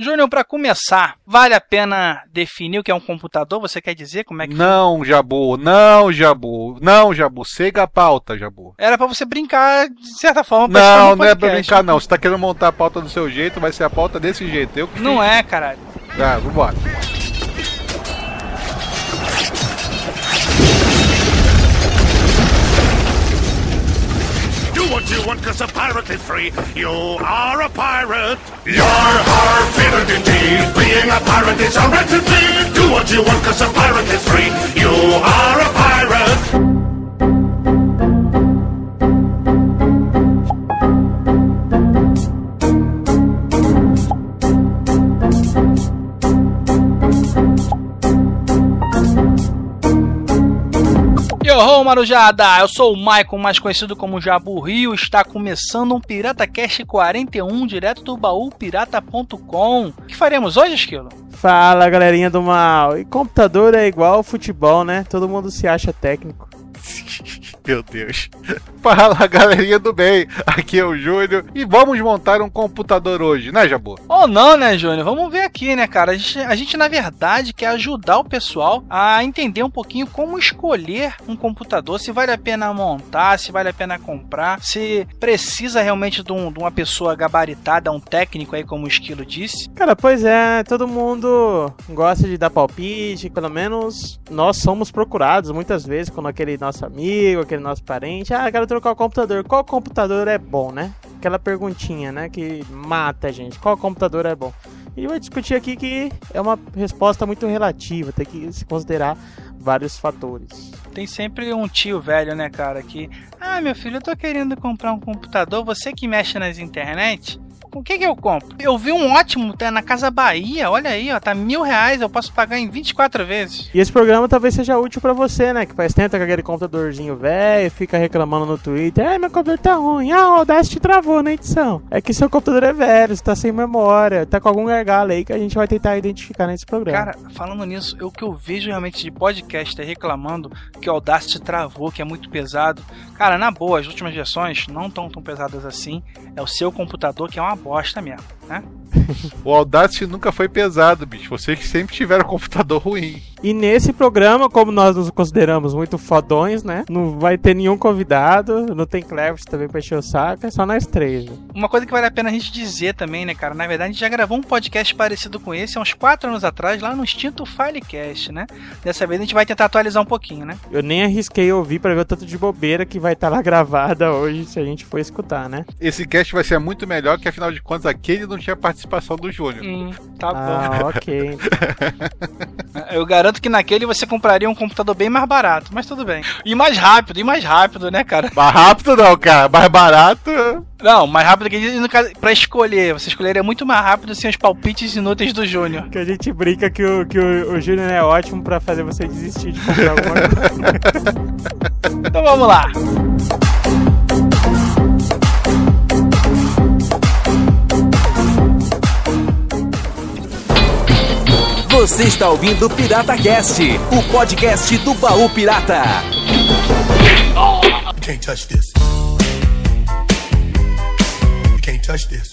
Júnior, para começar, vale a pena definir o que é um computador? Você quer dizer como é que Não, Jabu, não, Jabu, não, Jabu, siga a pauta, Jabu. Era para você brincar de certa forma. Não, não é pra brincar não. Você tá querendo montar a pauta do seu jeito, vai ser a pauta desse jeito. Eu que Não é, caralho. Tá, vambora. What you want cause a pirate is free. You are a pirate. You're har, fiddled indeed. Being a pirate is a wretched deed. Do what you want cause a pirate is free. You are a pirate. Yo, Marujada! Eu sou o Maicon, mais conhecido como Jabu Rio. Está começando um Pirata Cast 41, direto do baúpirata.com. O que faremos hoje, Esquilo? Fala galerinha do mal. E computador é igual futebol, né? Todo mundo se acha técnico. Meu Deus. Fala galerinha do bem, aqui é o Júnior e vamos montar um computador hoje, né, Jabu? Ou não, né, Júnior? Vamos ver aqui, né, cara? A gente, a gente, na verdade, quer ajudar o pessoal a entender um pouquinho como escolher um computador, se vale a pena montar, se vale a pena comprar, se precisa realmente de, um, de uma pessoa gabaritada, um técnico aí, como o Esquilo disse. Cara, pois é, todo mundo gosta de dar palpite, pelo menos nós somos procurados muitas vezes quando aquele nosso amigo, aquele nosso parente, ah, quero trocar o computador. Qual computador é bom, né? Aquela perguntinha, né, que mata a gente. Qual computador é bom? E vai discutir aqui que é uma resposta muito relativa, tem que se considerar vários fatores. Tem sempre um tio velho, né, cara, que, ah, meu filho, eu tô querendo comprar um computador, você que mexe nas internet, o que que eu compro? Eu vi um ótimo tá na Casa Bahia, olha aí, ó, tá mil reais, eu posso pagar em 24 vezes. E esse programa talvez seja útil pra você, né? Que faz tempo com aquele computadorzinho velho, fica reclamando no Twitter, ai, meu computador tá ruim, ah, o Audacity travou na edição. É que seu computador é velho, você tá sem memória, tá com algum gargalo aí que a gente vai tentar identificar nesse programa. Cara, falando nisso, o que eu vejo realmente de podcast é reclamando que o Audacity travou, que é muito pesado. Cara, na boa, as últimas versões não tão tão pesadas assim. É o seu computador que é uma bosta mesmo, né? O Audacity nunca foi pesado, bicho. Vocês que sempre tiveram computador ruim. E nesse programa, como nós nos consideramos muito fodões, né? Não vai ter nenhum convidado, não tem Cleves também pra encher o saco, é só nós três. Né? Uma coisa que vale a pena a gente dizer também, né, cara? Na verdade, a gente já gravou um podcast parecido com esse há uns 4 anos atrás, lá no Instinto Filecast, né? Dessa vez a gente vai tentar atualizar um pouquinho, né? Eu nem arrisquei ouvir pra ver o tanto de bobeira que vai estar lá gravada hoje se a gente for escutar, né? Esse cast vai ser muito melhor, que afinal de contas aquele não tinha participação do Júnior. Hum, tá bom. Ah, ok. Eu garanto que naquele você compraria um computador bem mais barato, mas tudo bem. E mais rápido, e mais rápido, né, cara? Mais rápido não, cara. Mais barato. Não, mais rápido que no caso, pra escolher. Você escolheria muito mais rápido sem os palpites inúteis do Júnior. Que a gente brinca que o, que o, o Júnior é ótimo pra fazer você desistir de comprar alguma coisa. Então vamos lá. Você está ouvindo o Pirata Cast, o podcast do Baú Pirata. You can't touch this. You can't touch this.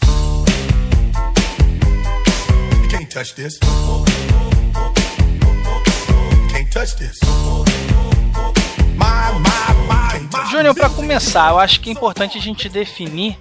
You can't touch this. You can't touch this. My, my, my, my. Júnior, pra começar, eu acho que é importante a gente definir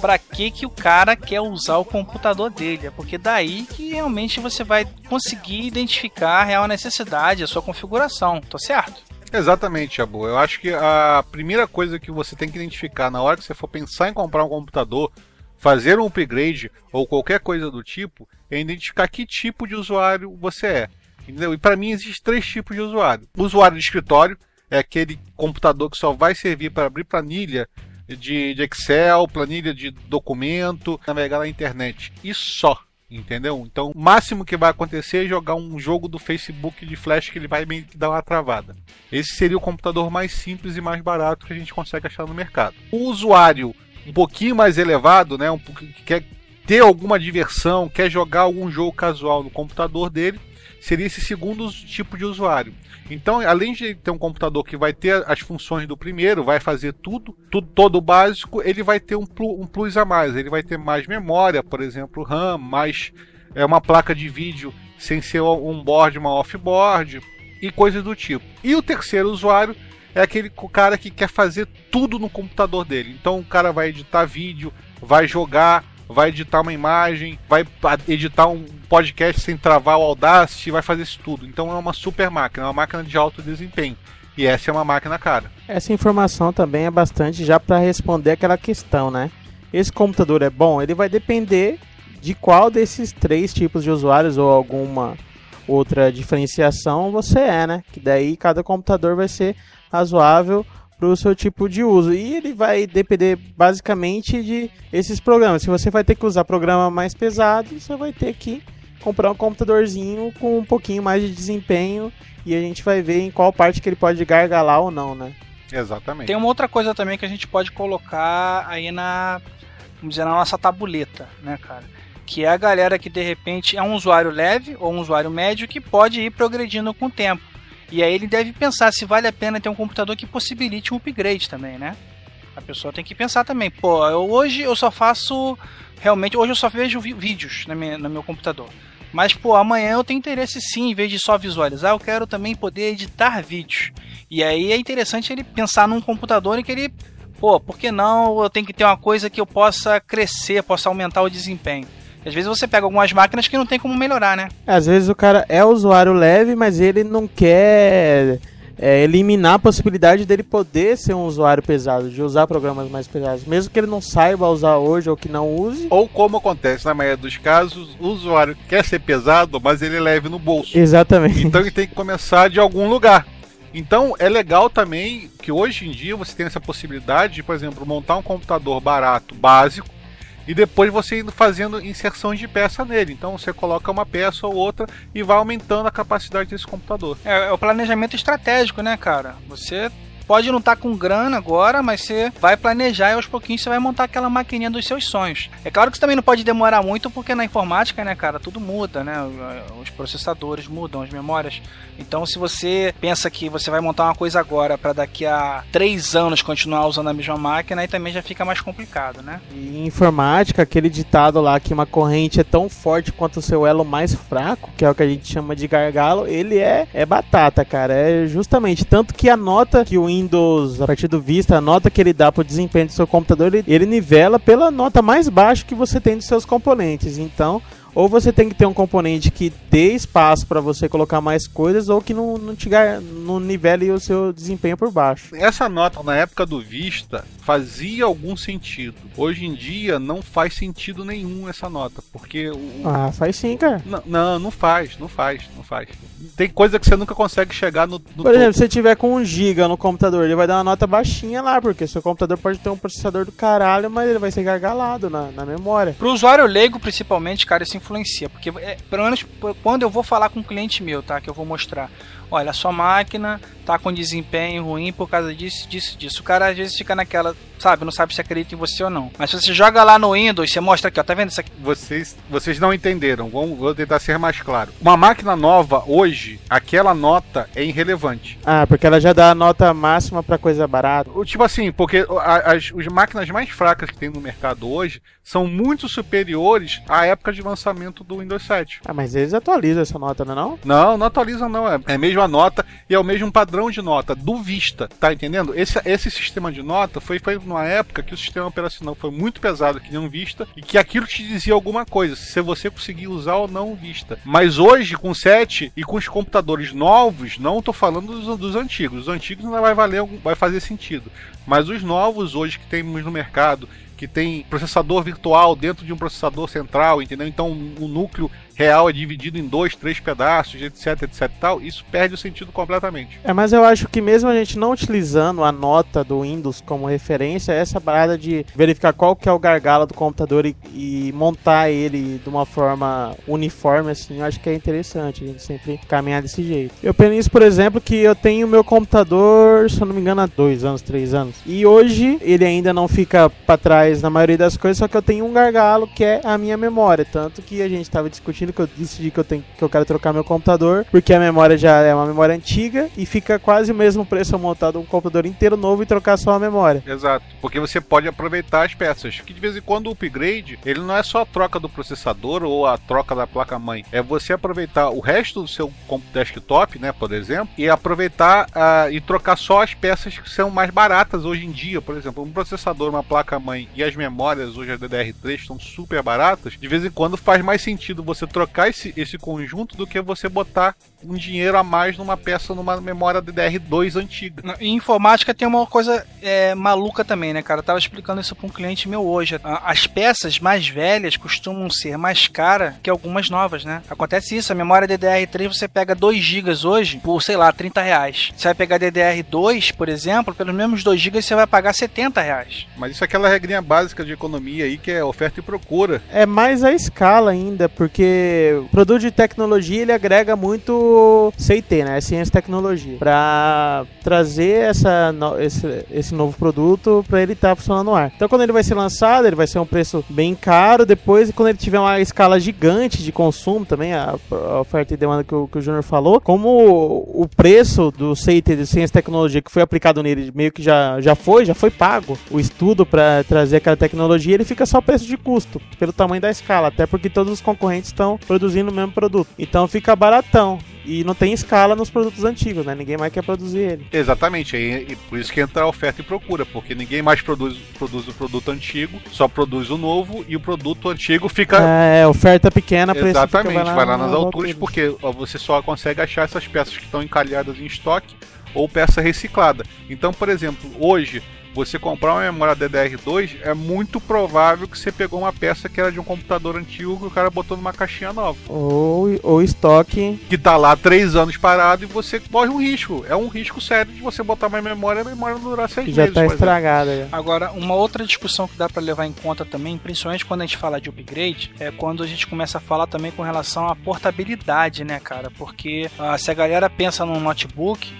pra que que o cara quer usar o computador dele. É porque daí que realmente você vai conseguir identificar a real necessidade, a sua configuração. Tô certo? Exatamente, Jabu. Eu acho que a primeira coisa que você tem que identificar na hora que você for pensar em comprar um computador, fazer um upgrade ou qualquer coisa do tipo, é identificar que tipo de usuário você é. Entendeu? E para mim existem três tipos de usuário. O usuário de escritório é aquele computador que só vai servir para abrir planilha de, de Excel, planilha de documento, navegar na internet. E só. Entendeu? Então, o máximo que vai acontecer é jogar um jogo do Facebook de flash que ele vai meio que dar uma travada. Esse seria o computador mais simples e mais barato que a gente consegue achar no mercado. O usuário um pouquinho mais elevado, né, um que quer ter alguma diversão, quer jogar algum jogo casual no computador dele, seria esse segundo tipo de usuário. Então, além de ter um computador que vai ter as funções do primeiro, vai fazer tudo, tudo todo o básico, ele vai ter um plus, um plus a mais. Ele vai ter mais memória, por exemplo, RAM, mais é uma placa de vídeo sem ser um board, uma off-board e coisas do tipo. E o terceiro usuário é aquele cara que quer fazer tudo no computador dele. Então o cara vai editar vídeo, vai jogar, vai editar uma imagem, vai editar um podcast sem travar o Audacity, vai fazer isso tudo. Então é uma super máquina, é uma máquina de alto desempenho. E essa é uma máquina cara. Essa informação também é bastante já para responder aquela questão, né? Esse computador é bom? Ele vai depender de qual desses três tipos de usuários ou alguma outra diferenciação você é, né? Que daí cada computador vai ser razoável para o seu tipo de uso. E ele vai depender basicamente de esses programas. Se você vai ter que usar programa mais pesado, você vai ter que comprar um computadorzinho com um pouquinho mais de desempenho e a gente vai ver em qual parte que ele pode gargalar ou não, né? Exatamente. Tem uma outra coisa também que a gente pode colocar aí na, vamos dizer, na nossa tabuleta, né, cara? Que é a galera que de repente é um usuário leve ou um usuário médio que pode ir progredindo com o tempo. E aí ele deve pensar se vale a pena ter um computador que possibilite um upgrade também, né? A pessoa tem que pensar também, pô, eu, hoje eu só faço. Realmente, hoje eu só vejo vídeos na minha, no meu computador. Mas, pô, amanhã eu tenho interesse sim, em vez de só visualizar, eu quero também poder editar vídeos. E aí é interessante ele pensar num computador em que ele, pô, por que não eu tenho que ter uma coisa que eu possa crescer, possa aumentar o desempenho? Às vezes você pega algumas máquinas que não tem como melhorar, né? Às vezes o cara é usuário leve, mas ele não quer é, eliminar a possibilidade dele poder ser um usuário pesado, de usar programas mais pesados, mesmo que ele não saiba usar hoje ou que não use. Ou como acontece na maioria dos casos, o usuário quer ser pesado, mas ele é leve no bolso. Exatamente. Então ele tem que começar de algum lugar. Então é legal também que hoje em dia você tem essa possibilidade de, por exemplo, montar um computador barato, básico, e depois você indo fazendo inserção de peça nele. Então você coloca uma peça ou outra e vai aumentando a capacidade desse computador. É, é o planejamento estratégico, né, cara? Você pode não estar tá com grana agora, mas você vai planejar e aos pouquinhos você vai montar aquela maquininha dos seus sonhos. É claro que isso também não pode demorar muito, porque na informática, né, cara, tudo muda, né? Os processadores mudam, as memórias. Então, se você pensa que você vai montar uma coisa agora para daqui a três anos continuar usando a mesma máquina, aí também já fica mais complicado, né? E em informática, aquele ditado lá que uma corrente é tão forte quanto o seu elo mais fraco, que é o que a gente chama de gargalo, ele é, é batata, cara. É justamente tanto que a nota que o Windows, a partir do Vista, a nota que ele dá pro desempenho do seu computador, ele, ele nivela pela nota mais baixa que você tem dos seus componentes. Então, ou você tem que ter um componente que dê espaço para você colocar mais coisas, ou que não, não, te, não nivele o seu desempenho por baixo. Essa nota, na época do Vista, fazia algum sentido. Hoje em dia, não faz sentido nenhum essa nota, porque... O... Ah, faz sim, cara. Não, não, não faz, não faz, não faz. Tem coisa que você nunca consegue chegar no, no Por exemplo, se você tiver com 1 GB no computador, ele vai dar uma nota baixinha lá, porque seu computador pode ter um processador do caralho, mas ele vai ser gargalado na, na memória. Pro usuário leigo, principalmente, cara, isso influencia. Porque, é, pelo menos, quando eu vou falar com um cliente meu, tá? Que eu vou mostrar. Olha, a sua máquina tá com desempenho ruim por causa disso, disso, disso. O cara às vezes fica naquela, sabe, não sabe se acredita em você ou não. Mas se você joga lá no Windows, você mostra aqui, ó, tá vendo isso aqui? Vocês, vocês não entenderam, vamos, vou tentar ser mais claro. Uma máquina nova hoje, aquela nota é irrelevante. Ah, porque ela já dá a nota máxima para coisa barata. O tipo assim, porque as, as máquinas mais fracas que tem no mercado hoje são muito superiores à época de lançamento do Windows 7. Ah, mas eles atualizam essa nota, não é não? Não, não atualizam não, é, é a mesma nota e é o mesmo padrão de nota do Vista, tá entendendo? Esse, esse sistema de nota foi feito numa época que o sistema operacional foi muito pesado que um Vista e que aquilo te dizia alguma coisa, se você conseguia usar ou não Vista. Mas hoje, com o 7 e com os computadores novos, não tô falando dos, dos antigos, os antigos não vai valer, vai fazer sentido. Mas os novos hoje que temos no mercado que tem processador virtual dentro de um processador central, entendeu? Então o núcleo real é dividido em dois, três pedaços, etc, etc tal, isso perde o sentido completamente. É, mas eu acho que mesmo a gente não utilizando a nota do Windows como referência, essa parada de verificar qual que é o gargalo do computador e, e montar ele de uma forma uniforme, assim, eu acho que é interessante a gente sempre caminhar desse jeito. Eu penso, por exemplo, que eu tenho meu computador, se eu não me engano, há dois anos, três anos, e hoje ele ainda não fica para trás eficaz na maioria das coisas, só que eu tenho um gargalo que é a minha memória. Tanto que a gente tava discutindo que eu decidi que eu, tenho, que eu quero trocar meu computador, porque a memória já é uma memória antiga e fica quase o mesmo preço eu montar um computador inteiro novo e trocar só a memória. Exato, porque você pode aproveitar as peças. Que de vez em quando o upgrade, ele não é só a troca do processador ou a troca da placa-mãe. É você aproveitar o resto do seu desktop, né, por exemplo, e aproveitar ah, e trocar só as peças que são mais baratas hoje em dia. Por exemplo, um processador, uma placa-mãe e as memórias hoje a DDR3 estão super baratas. De vez em quando faz mais sentido você trocar esse, esse conjunto do que você botar um dinheiro a mais numa peça numa memória DDR2 antiga. Em informática tem uma coisa é, maluca também, né, cara? Eu tava explicando isso pra um cliente meu hoje. As peças mais velhas costumam ser mais caras que algumas novas, né? Acontece isso, a memória DDR3 você pega 2 GB hoje por, sei lá, 30 reais. Você vai pegar DDR2, por exemplo, pelos mesmos 2 GB você vai pagar 70 reais. Mas isso é aquela regrinha básica de economia aí que é oferta e procura. É mais a escala ainda, porque o produto de tecnologia ele agrega muito CIT, né? Ciência e tecnologia, para trazer essa, esse, esse novo produto para ele estar funcionando no ar. Então, quando ele vai ser lançado, ele vai ser um preço bem caro. Depois, quando ele tiver uma escala gigante de consumo, também a, a oferta e demanda que o, que o Júnior falou, como o, o preço do CIT de ciência e tecnologia que foi aplicado nele meio que já, já foi, já foi pago o estudo para trazer aquela tecnologia, ele fica só preço de custo, pelo tamanho da escala, até porque todos os concorrentes estão produzindo o mesmo produto. Então fica baratão. E não tem escala nos produtos antigos, né? Ninguém mais quer produzir ele. Exatamente, e, e por isso que entra a oferta e procura, porque ninguém mais produz, produz o produto antigo, só produz o novo e o produto antigo fica. É, oferta pequena, preço Exatamente, vai lá nas na alturas, altura. porque você só consegue achar essas peças que estão encalhadas em estoque ou peça reciclada. Então, por exemplo, hoje você comprar uma memória DDR2 é muito provável que você pegou uma peça que era de um computador antigo que o cara botou numa caixinha nova. Ou, ou estoque. Que tá lá há três anos parado e você corre um risco. É um risco sério de você botar uma memória e a memória não durar seis Que já meses. tá estragada. já. Agora, uma outra discussão que dá pra levar em conta também, principalmente quando a gente fala de upgrade, é quando a gente começa a falar também com relação à portabilidade, né, cara? Porque ah, se a galera pensa num notebook,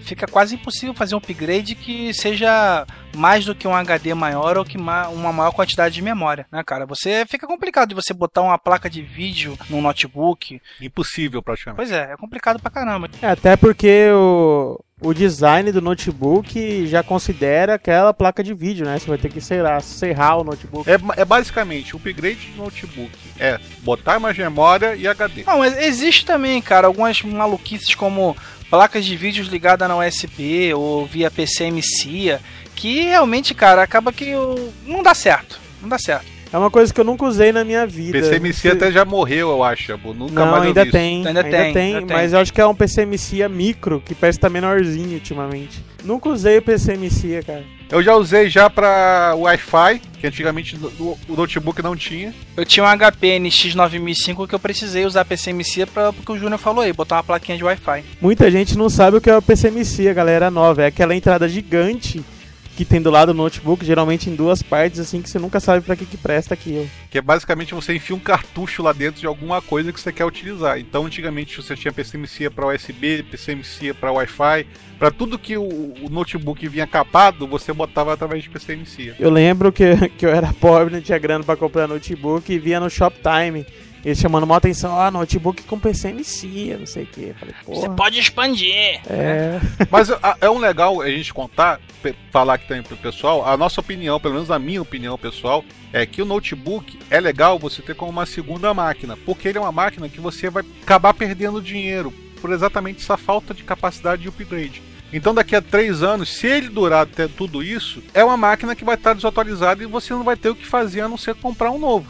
fica quase impossível fazer um upgrade que seja mais do que um HD maior ou que ma- uma maior quantidade de memória, né, cara? Você fica complicado de você botar uma placa de vídeo num notebook. Impossível, praticamente. Pois é, é complicado pra caramba. É, Até porque o, o design do notebook já considera aquela placa de vídeo, né? Você vai ter que, sei lá, serrar o notebook. É, é basicamente o upgrade de notebook. É botar mais memória e HD. Não, mas existe também, cara, algumas maluquices como placas de vídeos ligadas na USB ou via PCMCIA, que realmente, cara, acaba que não dá certo. Não dá certo. É uma coisa que eu nunca usei na minha vida. PCMC até já morreu, eu acho. Nunca Não, mais eu ainda vi isso. tem, Ainda ainda, tem, tem, ainda tem. mas eu acho que é um PCMCIA micro, que parece estar menorzinho ultimamente. Nunca usei o PCMCIA, cara. Eu já usei já pra Wi-Fi, que antigamente o notebook não tinha. Eu tinha um HP NX9005 que eu precisei usar PCMCIA pra, porque o Júnior falou aí, botar uma plaquinha de Wi-Fi. Muita gente não sabe o que é o PCMCIA, galera nova. É aquela entrada gigante que tem do lado do notebook, geralmente em duas partes, assim, que você nunca sabe pra que que presta aquilo. Que é basicamente você enfia um cartucho lá dentro de alguma coisa que você quer utilizar. Então, antigamente você tinha PCMC para USB, PCMC para Wi-Fi, para tudo que o, o notebook vinha capado, você botava através de PCMC. Eu lembro que, que eu era pobre, não tinha grana pra comprar notebook e via no Shoptime. Eles chamando uma atenção, ó, notebook com PCMCIA, não sei o que. Você pode expandir. É, Mas a- é um legal a gente contar, falar aqui também pro pessoal, a nossa opinião, pelo menos a minha opinião pessoal, é que o notebook é legal você ter como uma segunda máquina, porque ele é uma máquina que você vai acabar perdendo dinheiro por exatamente essa falta de capacidade de upgrade. Então daqui a três anos, se ele durar até tudo isso, é uma máquina que vai estar desatualizada e você não vai ter o que fazer a não ser comprar um novo.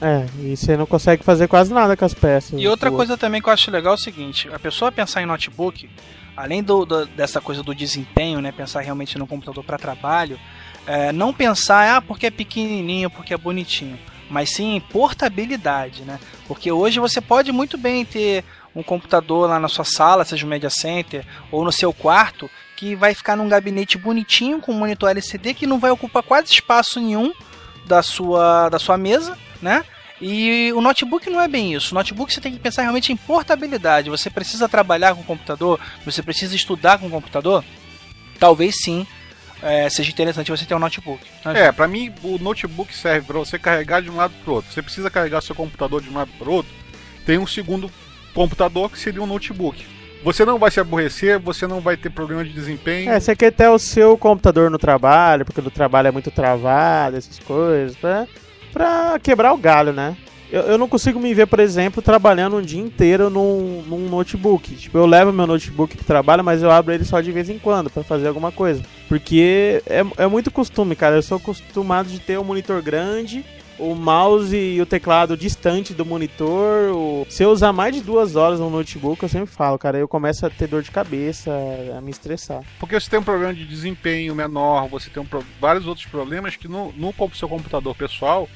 É, e você não consegue fazer quase nada com as peças. E outra Pô, coisa também que eu acho legal é o seguinte: a pessoa pensar em notebook, além do, do- dessa coisa do desempenho, né, pensar realmente no computador para trabalho, é, não pensar, ah, porque é pequenininho, porque é bonitinho, mas sim em portabilidade, né? Porque hoje você pode muito bem ter um computador lá na sua sala, seja um media center, ou no seu quarto, que vai ficar num gabinete bonitinho com um monitor LCD que não vai ocupar quase espaço nenhum da sua, da sua mesa, né? E o notebook não é bem isso. O notebook você tem que pensar realmente em portabilidade. Você precisa trabalhar com o computador, você precisa estudar com o computador. Talvez sim. é, seja interessante você ter um notebook. né? É, pra mim o notebook serve pra você carregar de um lado pro outro. Você precisa carregar seu computador de um lado pro outro. Tem um segundo computador que seria um notebook. Você não vai se aborrecer, você não vai ter problema de desempenho. É, você quer ter o seu computador no trabalho, porque no trabalho é muito travado, essas coisas, pra, pra quebrar o galho, né? Eu, eu não consigo me ver, por exemplo, trabalhando um dia inteiro num, num notebook. Tipo, eu levo meu notebook pro trabalho, mas eu abro ele só de vez em quando pra fazer alguma coisa. Porque é, é muito costume, cara. Eu sou acostumado de ter um monitor grande, o mouse e o teclado distante do monitor. O... Se eu usar mais de duas horas no notebook, eu sempre falo, cara, eu começo a ter dor de cabeça, a me estressar. Porque você tem um problema de desempenho menor, você tem um pro- vários outros problemas que no, no seu computador pessoal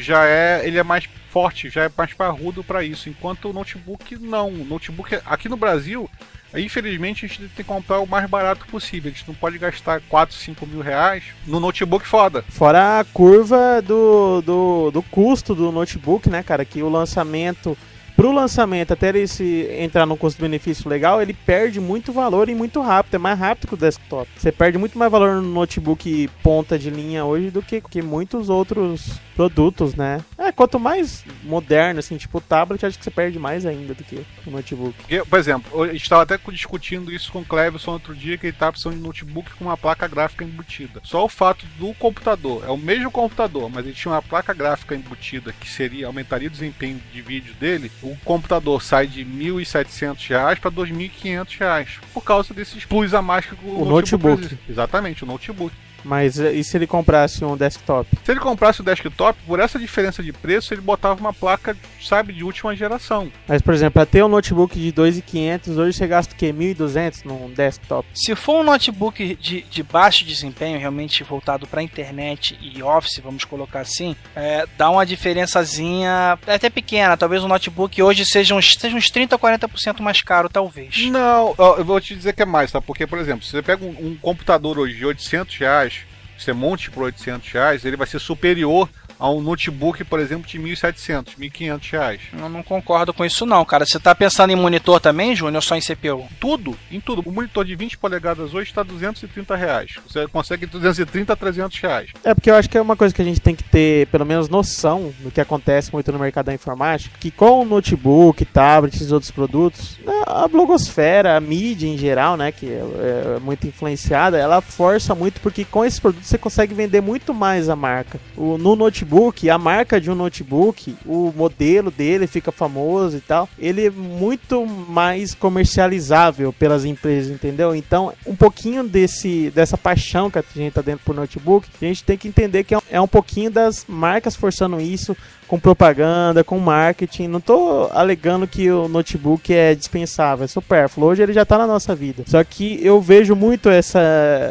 já é ele é mais forte, já é mais parrudo para isso, enquanto o notebook não. O notebook aqui no Brasil, infelizmente a gente tem que comprar o mais barato possível. A gente não pode gastar 4, 5 mil reais no notebook foda. Fora a curva do, do, do custo do notebook, né, cara? Que o lançamento. Pro lançamento, até ele se entrar num custo-benefício legal, ele perde muito valor e muito rápido. É mais rápido que o desktop. Você perde muito mais valor no notebook ponta de linha hoje do que, que muitos outros produtos, né? É, quanto mais moderno, assim, tipo o tablet, acho que você perde mais ainda do que o notebook. Porque, por exemplo, a gente estava até discutindo isso com o Cleverson outro dia, que ele estava precisando de notebook com uma placa gráfica embutida. Só o fato do computador, é o mesmo computador, mas ele tinha uma placa gráfica embutida que seria aumentaria o desempenho de vídeo dele, o computador sai de 1.700 reais para 2.500 reais, por causa desses plus a mais que o, O notebook. precisa. Exatamente, o notebook. Mas e se ele comprasse um desktop? Se ele comprasse o desktop, por essa diferença de preço, ele botava uma placa, sabe, de última geração. Mas, por exemplo, pra ter um notebook de 2.500, hoje você gasta o quê? 1.200 num desktop? Se for um notebook de, de baixo desempenho, realmente voltado para internet e office, vamos colocar assim, é, dá uma diferençazinha até pequena. Talvez o notebook hoje seja uns, seja uns 30 a 40% mais caro, talvez. Não, eu vou te dizer que é mais, tá? Porque, por exemplo, se você pega um, um computador hoje de 800 reais, você monte por 800 reais, ele vai ser superior a um notebook, por exemplo, de 1.700, 1.500 reais. Eu não concordo com isso não, cara. Você tá pensando em monitor também, Júnior, ou só em CPU? Tudo, em tudo. O monitor de 20 polegadas hoje está 230 reais. Você consegue 230 a 300 reais. É porque eu acho que é uma coisa que a gente tem que ter, pelo menos, noção do que acontece muito no mercado da informática, que com o notebook, tablet e outros produtos, né, a blogosfera, a mídia em geral, né, que é, é muito influenciada, ela força muito porque com esses produtos você consegue vender muito mais a marca. O, no notebook, a marca de um notebook, o modelo dele fica famoso e tal, ele é muito mais comercializável pelas empresas, entendeu? Então, um pouquinho desse dessa paixão que a gente tá dentro por notebook, a gente tem que entender que é um, é um pouquinho das marcas forçando isso com propaganda, com marketing. Não tô alegando que o notebook é dispensável, é supérfluo. Hoje ele já tá na nossa vida. Só que eu vejo muito essa,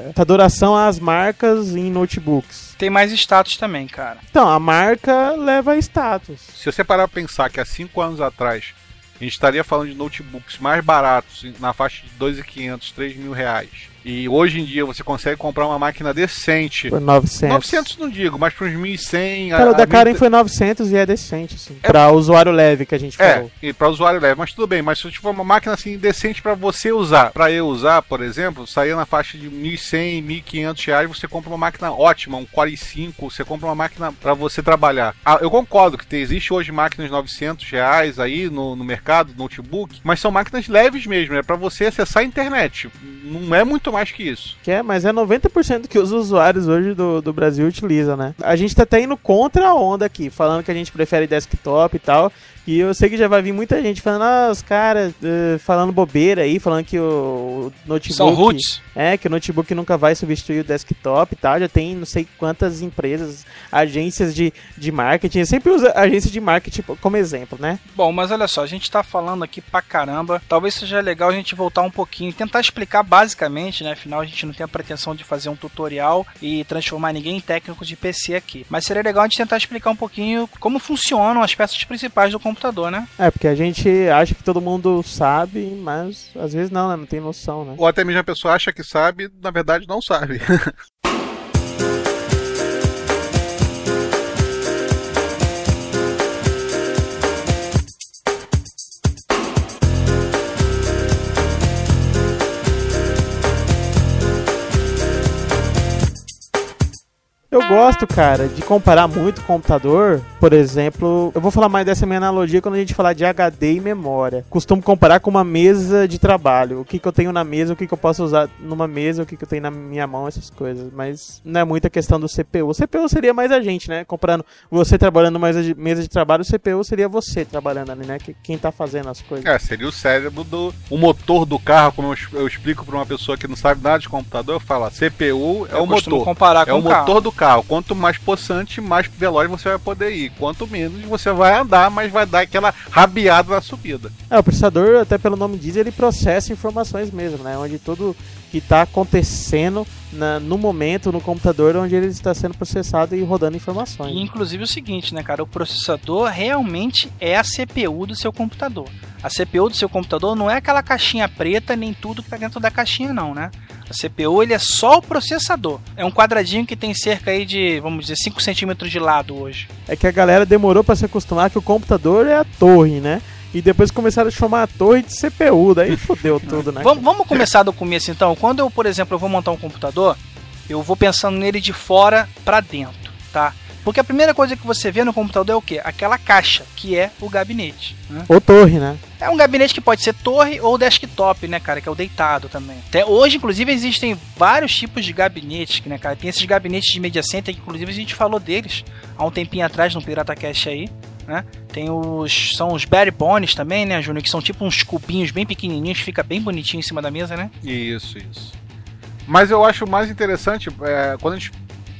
essa adoração às marcas em notebooks. Tem mais status também, cara. Então, a marca leva status. Se você parar pra pensar que há 5 anos atrás a gente estaria falando de notebooks mais baratos, na faixa de 2.500, 3 mil reais. E hoje em dia você consegue comprar uma máquina decente. Por 900. 900 não digo, mas para uns 1.100. Cara, o a- da a Karen mil- foi 900 e é decente, assim. Pra usuário leve que a gente É, falou. e para usuário leve, mas tudo bem, mas se tiver uma máquina assim decente para você usar, para eu usar, por exemplo, sair na faixa de 1.100, 1.500 reais, você compra uma máquina ótima, um Core i5, você compra uma máquina para você trabalhar. Ah, eu concordo que tem- existe hoje máquinas de 900 reais aí no, no mercado, notebook, mas são máquinas leves mesmo, é para você acessar a internet. Não é muito mais que isso. Que é, mas é 90% que os usuários hoje do, do Brasil utilizam, né? A gente tá até indo contra a onda aqui, falando que a gente prefere desktop e tal. E eu sei que já vai vir muita gente falando, ah, os caras eh, falando bobeira aí, falando que o, o notebook. São roots. É, que o notebook nunca vai substituir o desktop e tal. Já tem não sei quantas empresas, agências de, de marketing. Eu sempre uso agência de marketing como exemplo, né? Bom, mas olha só, a gente tá falando aqui pra caramba. Talvez seja legal a gente voltar um pouquinho e tentar explicar basicamente, né? Afinal, a gente não tem a pretensão de fazer um tutorial e transformar ninguém em técnico de PC aqui. Mas seria legal a gente tentar explicar um pouquinho como funcionam as peças principais do computador, né? É, porque a gente acha que todo mundo sabe, mas às vezes não, né? Não tem noção, né? Ou até mesmo a pessoa acha que sabe, na verdade não sabe. eu gosto, cara, de comparar muito computador, por exemplo, eu vou falar mais dessa minha analogia quando a gente falar de HD e memória. Costumo comparar com uma mesa de trabalho. O que, que eu tenho na mesa, o que, que eu posso usar numa mesa, o que, que eu tenho na minha mão, essas coisas. Mas não é muita questão do CPU. O CPU seria mais a gente, né? Comparando você trabalhando mais de mesa de trabalho, o CPU seria você trabalhando ali, né? Quem tá fazendo as coisas. É, seria o cérebro do. O motor do carro, como eu, explico pra uma pessoa que não sabe nada de computador, eu falo, CPU é Eu o motor. comparar É com o o carro. motor do carro. Quanto mais possante, mais veloz você vai poder ir. Quanto menos você vai andar, mas vai dar aquela rabiada na subida. É, o processador, até pelo nome diz, ele processa informações mesmo, né? Onde tudo que está acontecendo na- no momento no computador onde ele está sendo processado e rodando informações. E inclusive o seguinte, né, cara? O processador realmente é a CPU do seu computador. A CPU do seu computador não é aquela caixinha preta, nem tudo que tá dentro da caixinha, não, né? A CPU ele é só o processador. É um quadradinho que tem cerca aí de, vamos dizer, 5 centímetros de lado hoje. É que a galera demorou para se acostumar que o computador é a torre, né? E depois começaram a chamar a torre de CPU, daí fodeu tudo, né? Vamos, vamos começar do começo então. Quando eu, por exemplo, eu vou montar um computador, eu vou pensando nele de fora pra dentro, tá? Porque a primeira coisa que você vê no computador é o quê? Aquela caixa, que é o gabinete. Né? Ou torre, né? É um gabinete que pode ser torre ou desktop, né, cara? Que é o deitado também. Até hoje, inclusive, existem vários tipos de gabinetes, né, cara? Tem esses gabinetes de media center, que inclusive a gente falou deles há um tempinho atrás no Pirata Cash aí, né? Tem os. São os Berry Bones também, né, Júnior? Que são tipo uns cubinhos bem pequenininhos, que fica bem bonitinho em cima da mesa, né? Isso, isso. Mas eu acho mais interessante, é, quando a gente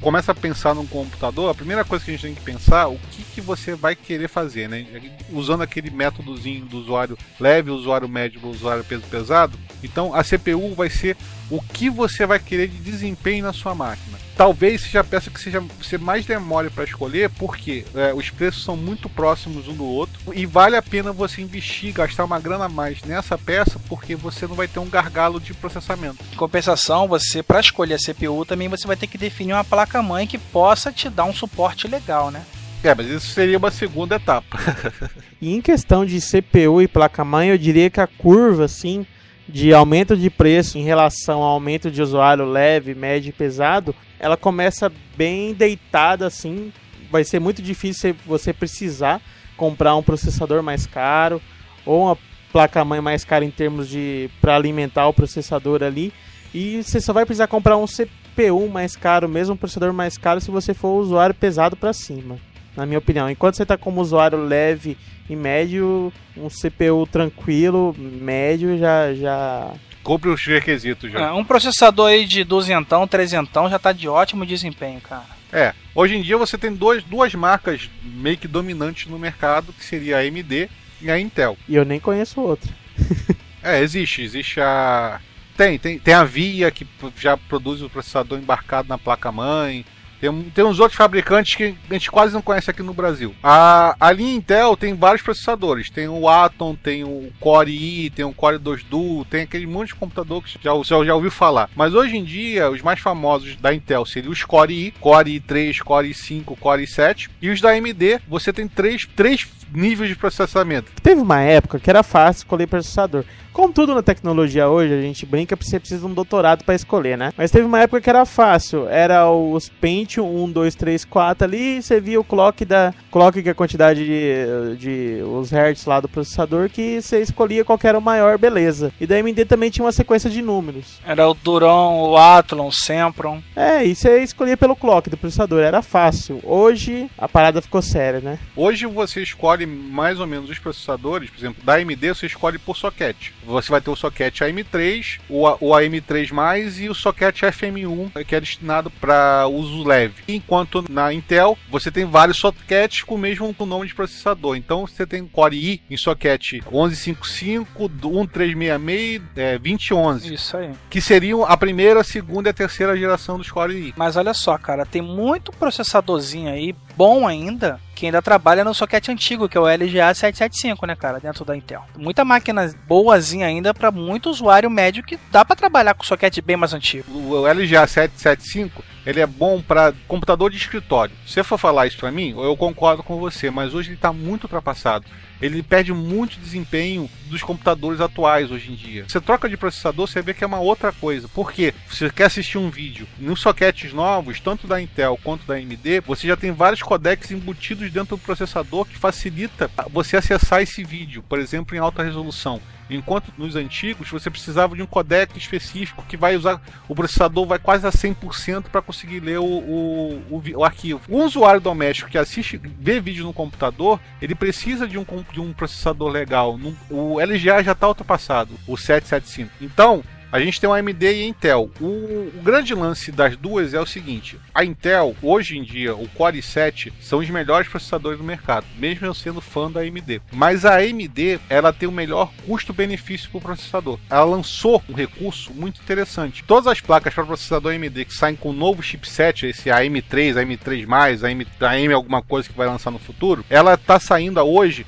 começa a pensar num computador, a primeira coisa que a gente tem que pensar, o que, que você vai querer fazer, né? Usando aquele métodozinho do usuário leve, usuário médio, usuário peso pesado. Então a CPU vai ser o que você vai querer de desempenho na sua máquina. Talvez seja peça que seja, você mais demore para escolher, porque é, os preços são muito próximos um do outro e vale a pena você investir, gastar uma grana a mais nessa peça, porque você não vai ter um gargalo de processamento. Em compensação, você, para escolher a CPU, também você vai ter que definir uma placa-mãe que possa te dar um suporte legal, né? É, mas isso seria uma segunda etapa. E em questão de CPU e placa-mãe, eu diria que a curva, assim, de aumento de preço em relação ao aumento de usuário leve, médio e pesado, ela começa bem deitada, assim. Vai ser muito difícil você precisar comprar um processador mais caro ou uma placa-mãe mais cara em termos de para alimentar o processador ali. E você só vai precisar comprar um CPU mais caro, mesmo um processador mais caro, se você for usuário pesado para cima, na minha opinião. Enquanto você está como usuário leve e médio, um CPU tranquilo, médio, já, já Compre os requisitos já. É, um processador aí de duzentão, trezentão já tá de ótimo desempenho, cara. É, hoje em dia você tem dois, duas marcas meio que dominantes no mercado, que seria a AMD e a Intel. E eu nem conheço outra. É, existe, existe a tem, tem, tem a Via que já produz o processador embarcado na placa-mãe. Tem, tem uns outros fabricantes que a gente quase não conhece aqui no Brasil. A, a linha Intel tem vários processadores. Tem o Atom, tem o Core i, tem o Core 2 Duo, tem aquele monte de computador que já, você já ouviu falar. Mas hoje em dia, os mais famosos da Intel seriam os Core i, Core i3, Core i5, Core i7. E os da AMD, você tem três, três níveis de processamento. Teve uma época que era fácil escolher processador. Como tudo na tecnologia hoje, a gente brinca que você precisa de um doutorado para escolher, né? Mas teve uma época que era fácil. Era os Pentium 1, 2, 3, 4 ali, você via o clock da clock que é a quantidade de, de os hertz lá do processador que você escolhia qual que era o maior, beleza. E da AMD também tinha uma sequência de números. Era o Duron, o Athlon, o Sempron. É, e você escolhia pelo clock do processador, era fácil. Hoje a parada ficou séria, né? Hoje você escolhe mais ou menos os processadores, por exemplo, da AMD você escolhe por socket. Você vai ter o socket AM3, o, o AM3+, e o socket FM1, que é destinado para uso leve. Enquanto na Intel, você tem vários sockets com o mesmo nome de processador. Então você tem Core i em socket 1155, 1366, é, 2011, Isso aí. que seriam a primeira, a segunda e a terceira geração dos Core i. Mas olha só, cara, tem muito processadorzinho aí, bom ainda, que ainda trabalha no socket antigo, que é o LGA 775, né, cara, dentro da Intel. Muita máquina boazinha ainda para muito usuário médio que dá para trabalhar com socket bem mais antigo. o LGA 775 ele é bom para computador de escritório. Se você for falar isso para mim, eu concordo com você, mas hoje ele está muito ultrapassado ele perde muito desempenho dos computadores atuais hoje em dia. Você troca de processador, você vê que é uma outra coisa. Por quê? Você quer assistir um vídeo nos sockets novos, tanto da Intel quanto da AMD, você já tem vários codecs embutidos dentro do processador que facilita você acessar esse vídeo, por exemplo, em alta resolução. Enquanto nos antigos você precisava de um codec específico que vai usar o processador vai quase a 100% para conseguir ler o, o, o, o, arquivo. Um usuário doméstico que assiste, vê vídeo no computador, ele precisa de um, de um processador legal. O LGA já está ultrapassado, o 775. Então, a gente tem o AMD e a Intel. O, o, grande lance das duas é o seguinte: a Intel, hoje em dia, o Core i7 são os melhores processadores do mercado, mesmo eu sendo fã da AMD. Mas a AMD, ela tem o melhor custo-benefício para o processador. Ela lançou um recurso muito interessante. Todas as placas para processador AMD que saem com o novo chipset, esse AM3, AM3+, AM, AM alguma coisa que vai lançar no futuro, ela está saindo hoje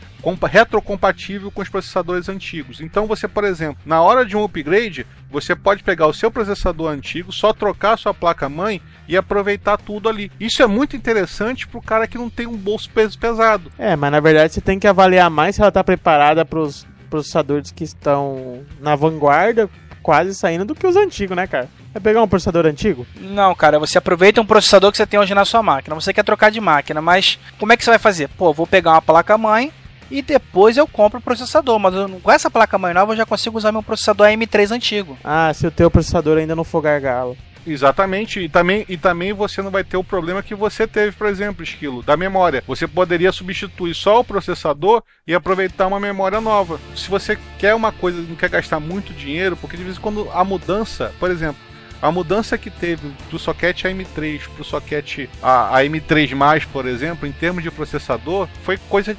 retrocompatível com os processadores antigos. Então você, por exemplo, na hora de um upgrade, você pode pegar o seu processador antigo, só trocar a sua placa-mãe e aproveitar tudo ali. Isso é muito interessante para o cara que não tem um bolso peso pesado. É, mas na verdade você tem que avaliar mais se ela está preparada para os processadores que estão na vanguarda, quase saindo do que os antigos, né, cara? É pegar um processador antigo? Não, cara, você aproveita um processador que você tem hoje na sua máquina. Você quer trocar de máquina, mas como é que você vai fazer? Pô, vou pegar uma placa-mãe, e depois eu compro o processador. Mas eu, com essa placa mãe nova eu já consigo usar meu processador AM3 antigo. Ah, se o teu processador ainda não for gargalo. Exatamente, e também, e também você não vai ter o problema que você teve, por exemplo, Esquilo, da memória. Você poderia substituir só o processador e aproveitar uma memória nova. Se você quer uma coisa, não quer gastar muito dinheiro, porque de vez em quando a mudança, por exemplo, a mudança que teve do socket AM3 para o socket a, a M3+, por exemplo, em termos de processador, foi coisa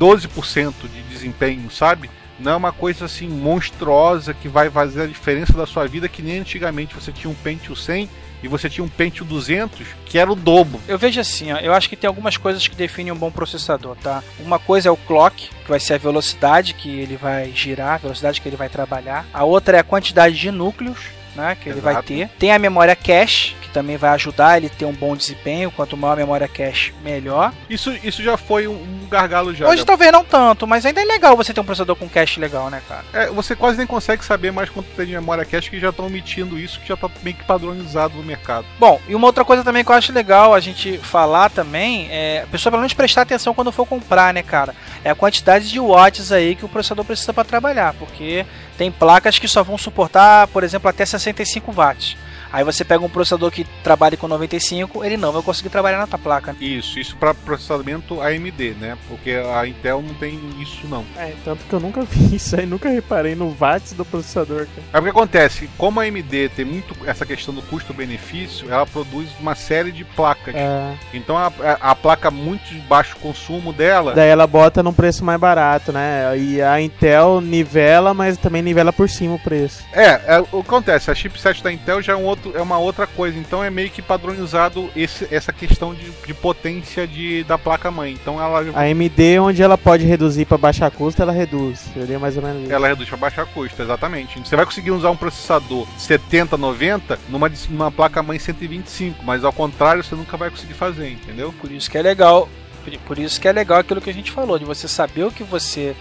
12% de desempenho, sabe? Não é uma coisa assim monstruosa que vai fazer a diferença da sua vida que nem antigamente você tinha um Pentium 100 e você tinha um Pentium 200 que era o dobro. Eu vejo assim, ó, eu acho que tem algumas coisas que definem um bom processador, tá? Uma coisa é o clock, que vai ser a velocidade que ele vai girar, a velocidade que ele vai trabalhar. A outra é a quantidade de núcleos, né, que Exato. ele vai ter. Tem a memória cache, também vai ajudar ele a ter um bom desempenho. Quanto maior a memória cache, melhor. Isso, isso já foi um, gargalo já. Hoje já... talvez não tanto, mas ainda é legal você ter um processador com cache legal, né, cara? É, você quase nem consegue saber mais quanto tem de memória cache que já estão omitindo isso, que já tá meio que padronizado no mercado. Bom, e uma outra coisa também que eu acho legal a gente falar também é a pessoa pelo menos prestar atenção quando for comprar, né, cara? É a quantidade de watts aí que o processador precisa para trabalhar, porque tem placas que só vão suportar, por exemplo, até 65 watts. Aí você pega um processador que trabalha com 95, ele não vai conseguir trabalhar na tua placa. Isso, isso para processamento AMD, né? Porque a Intel não tem isso não. É, tanto que eu nunca vi isso aí, nunca reparei no watts do processador. Cara. É o que acontece, como a AMD tem muito essa questão do custo-benefício, ela produz uma série de placas. É. Então a, a, a, placa muito de baixo consumo dela. Daí ela bota num preço mais barato, né? E a Intel nivela, mas também nivela por cima o preço. É, é o que acontece, a chipset da Intel já é um outro outro, é uma outra coisa. Então é meio que padronizado esse, essa questão de, de potência de, da placa-mãe. Então ela. A AMD, onde ela pode reduzir para baixar custo, ela reduz. Seria mais ou menos isso. Ela reduz para baixar custo, exatamente. Você vai conseguir usar um processador 70, 90 numa, numa placa-mãe 125, mas ao contrário, você nunca vai conseguir fazer, entendeu? Por isso que é legal. Por isso que é legal aquilo que a gente falou, de você saber o que você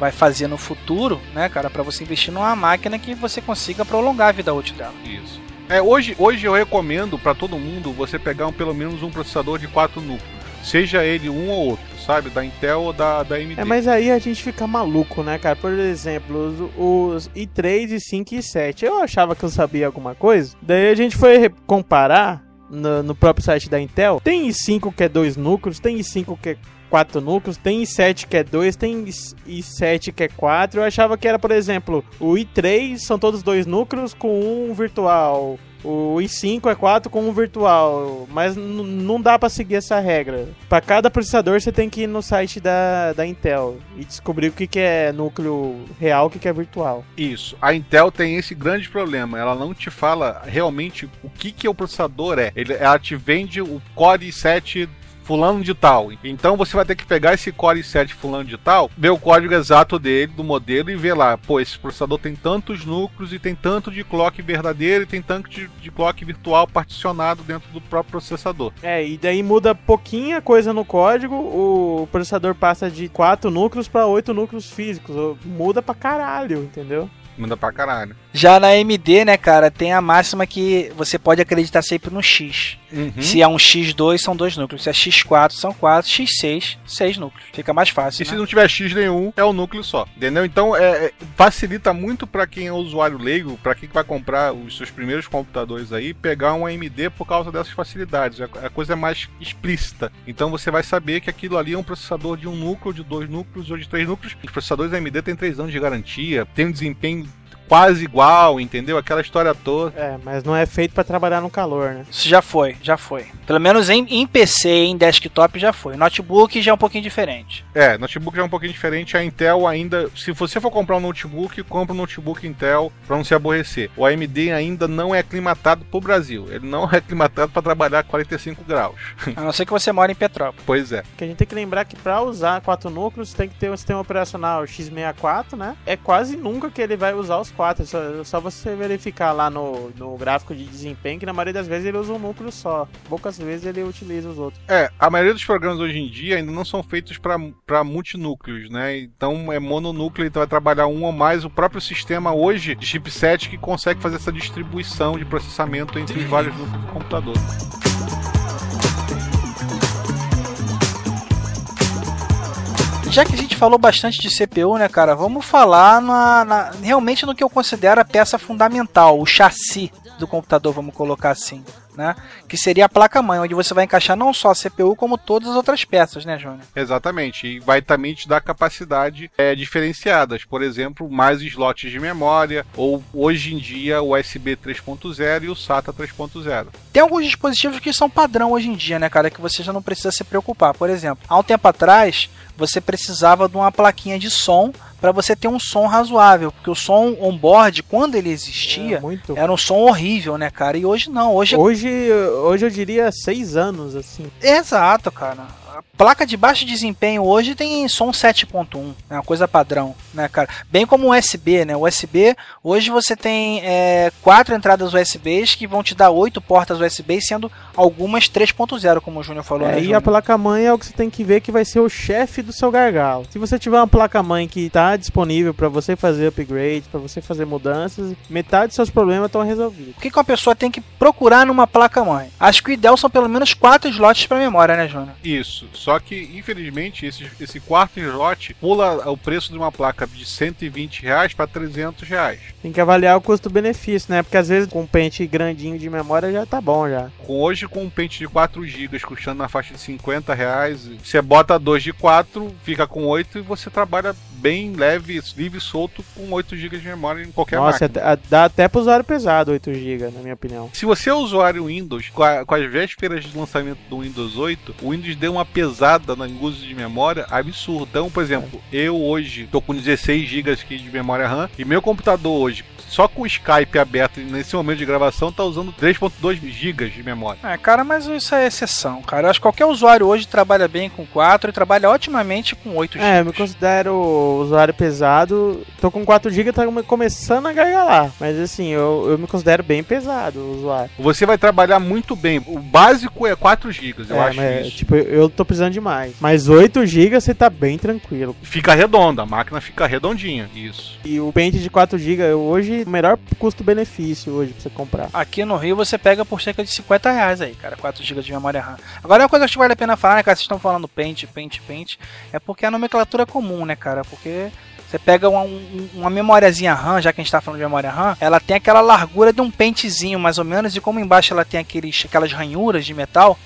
vai fazer no futuro, né, cara, para você investir numa máquina que você consiga prolongar a vida útil dela. Isso. É, hoje, hoje eu recomendo para todo mundo você pegar um, pelo menos um processador de quatro núcleos. Seja ele um ou outro, sabe? Da Intel ou da, da AMD. É, mas aí a gente fica maluco, né, cara? Por exemplo, os, os i3, i5 e i7. Eu achava que eu sabia alguma coisa. Daí a gente foi comparar no, no, próprio site da Intel. Tem i5 que é dois núcleos, tem i5 que é quatro núcleos, tem i7 que é 2, tem i7 que é 4. Eu achava que era, por exemplo, o i3 são todos dois núcleos com um virtual. O i5 é 4 com um virtual, mas não dá para seguir essa regra. Para cada processador você tem que ir no site da, da Intel e descobrir o que, que é núcleo real, o que, que é virtual. Isso. A Intel tem esse grande problema. Ela não te fala realmente o que, que o processador é. Ela te vende o Core i7 fulano de tal. Então você vai ter que pegar esse Core i7 fulano de tal, ver o código exato dele, do modelo e ver lá, pô, esse processador tem tantos núcleos e tem tanto de clock verdadeiro e tem tanto de, de clock virtual particionado dentro do próprio processador. É, e daí muda pouquinha coisa no código, o processador passa de 4 núcleos para 8 núcleos físicos. Muda pra caralho, entendeu? Muda pra caralho. Já na AMD, né, cara, tem a máxima que você pode acreditar sempre no X. Uhum. Se é um X2, são dois núcleos. Se é X4, são quatro. X6, seis núcleos. Fica mais fácil. E né? se não tiver X nenhum, é um núcleo só. Entendeu? Então é, é- facilita muito pra quem é usuário leigo, pra quem que vai comprar os seus primeiros computadores aí, pegar um AMD por causa dessas facilidades. A, a coisa é mais explícita. Então você vai saber que aquilo ali é um processador de um núcleo, de dois núcleos ou de três núcleos. Os processadores AMD têm três anos de garantia, tem um desempenho quase igual, entendeu? Aquela história toda. É, mas não é feito pra trabalhar no calor, né? Isso já foi, já foi. Pelo menos em, em PC, em desktop já foi. Notebook já é um pouquinho diferente. É, notebook já é um pouquinho diferente. A Intel ainda, se você for comprar um notebook, compra um notebook Intel pra não se aborrecer. O AMD ainda não é aclimatado pro Brasil. Ele não é aclimatado pra trabalhar a 45 graus. A não ser que você mora em Petrópolis. pois é. Porque a gente tem que lembrar que pra usar quatro núcleos tem que ter um sistema operacional x64, né? É quase nunca que ele vai usar os quatro. É só, é só você verificar lá no, no gráfico de desempenho que na maioria das vezes ele usa um núcleo só. Poucas vezes ele utiliza os outros. É, a maioria dos programas hoje em dia ainda não são feitos para multinúcleos, né? Então é mononúcleo, então vai trabalhar um ou mais. O próprio sistema hoje de chipset que consegue fazer essa distribuição de processamento entre os vários núcleos do computador. Já que a gente falou bastante de CPU, né, cara, vamos falar na, na- realmente no que eu considero a peça fundamental, o chassi do computador, vamos colocar assim, né? Que seria a placa-mãe, onde você vai encaixar não só a CPU, como todas as outras peças, né, Júnior? Exatamente, e vai também te dar capacidade é, diferenciadas, por exemplo, mais slots de memória, ou hoje em dia o USB 3.0 e o SATA 3.0. Tem alguns dispositivos que são padrão hoje em dia, né, cara, que você já não precisa se preocupar. Por exemplo, há um tempo atrás, você precisava de uma plaquinha de som para você ter um som razoável, porque o som on-board, quando ele existia, É, muito. era um som horrível, né, cara? E hoje não, hoje é Hoje, hoje eu diria seis anos, assim. Exato, cara. A placa de baixo desempenho hoje tem som 7.1, é uma coisa padrão, né, cara? Bem como o USB, né? O USB, hoje você tem é, quatro entradas USBs que vão te dar oito portas USB, sendo algumas 3.0, como o Júnior falou, É, né, e a placa-mãe é o que você tem que ver que vai ser o chefe do seu gargalo. Se você tiver uma placa-mãe que está disponível para você fazer upgrade, para você fazer mudanças, metade dos seus problemas estão resolvidos. O que, que uma pessoa tem que procurar numa placa-mãe? Acho que o ideal são pelo menos quatro slots para memória, né, Júnior? Isso. Só que, infelizmente, esse, esse quarto slot pula o preço de uma placa de 120 reais para 300 reais. Tem que avaliar o custo-benefício, né? Porque às vezes com um pente grandinho de memória já tá bom já. Com, hoje, com um pente de 4 GB custando na faixa de 50 reais, você bota dois de 4, fica com 8 e você trabalha bem leve, livre e solto com 8 GB de memória em qualquer Nossa, máquina. até- a- dá até pro usuário pesado 8 GB, na minha opinião. Se você é usuário Windows, com, a- com as vésperas de lançamento do Windows 8, o Windows deu uma pesada no uso de memória absurda. Então, por exemplo, eu hoje tô com 16 GB aqui de memória RAM e meu computador hoje, só com o Skype aberto nesse momento de gravação, tá usando 3.2 GB de memória. É, cara, mas isso é exceção, cara. Eu acho que qualquer usuário hoje trabalha bem com 4 e trabalha otimamente com 8 É, eu me GB. considero usuário pesado. Tô com 4 GB, tá come- começando a gargalar. Mas assim, eu, eu me considero bem pesado o usuário. Você vai trabalhar muito bem. O básico é 4 GB, eu É, acho mas, isso. Tipo, eu tô precisando de mais. Mas 8 GB você tá bem tranquilo. Fica redonda, a máquina fica redondinha. Isso. E o pente de 4 GB hoje, o melhor custo-benefício hoje pra você comprar. Aqui no Rio você pega por cerca de 50 reais aí, cara, 4 GB de memória RAM. Agora uma coisa que vale a pena falar, né, cara? Vocês estão falando pente, pente, pente, é porque é a nomenclatura comum, né, cara? Porque você pega uma, um- uma memóriazinha RAM, já que a gente tá falando de memória RAM, ela tem aquela largura de um pentezinho, mais ou menos, e como embaixo ela tem aqueles, aquelas ranhuras de metal,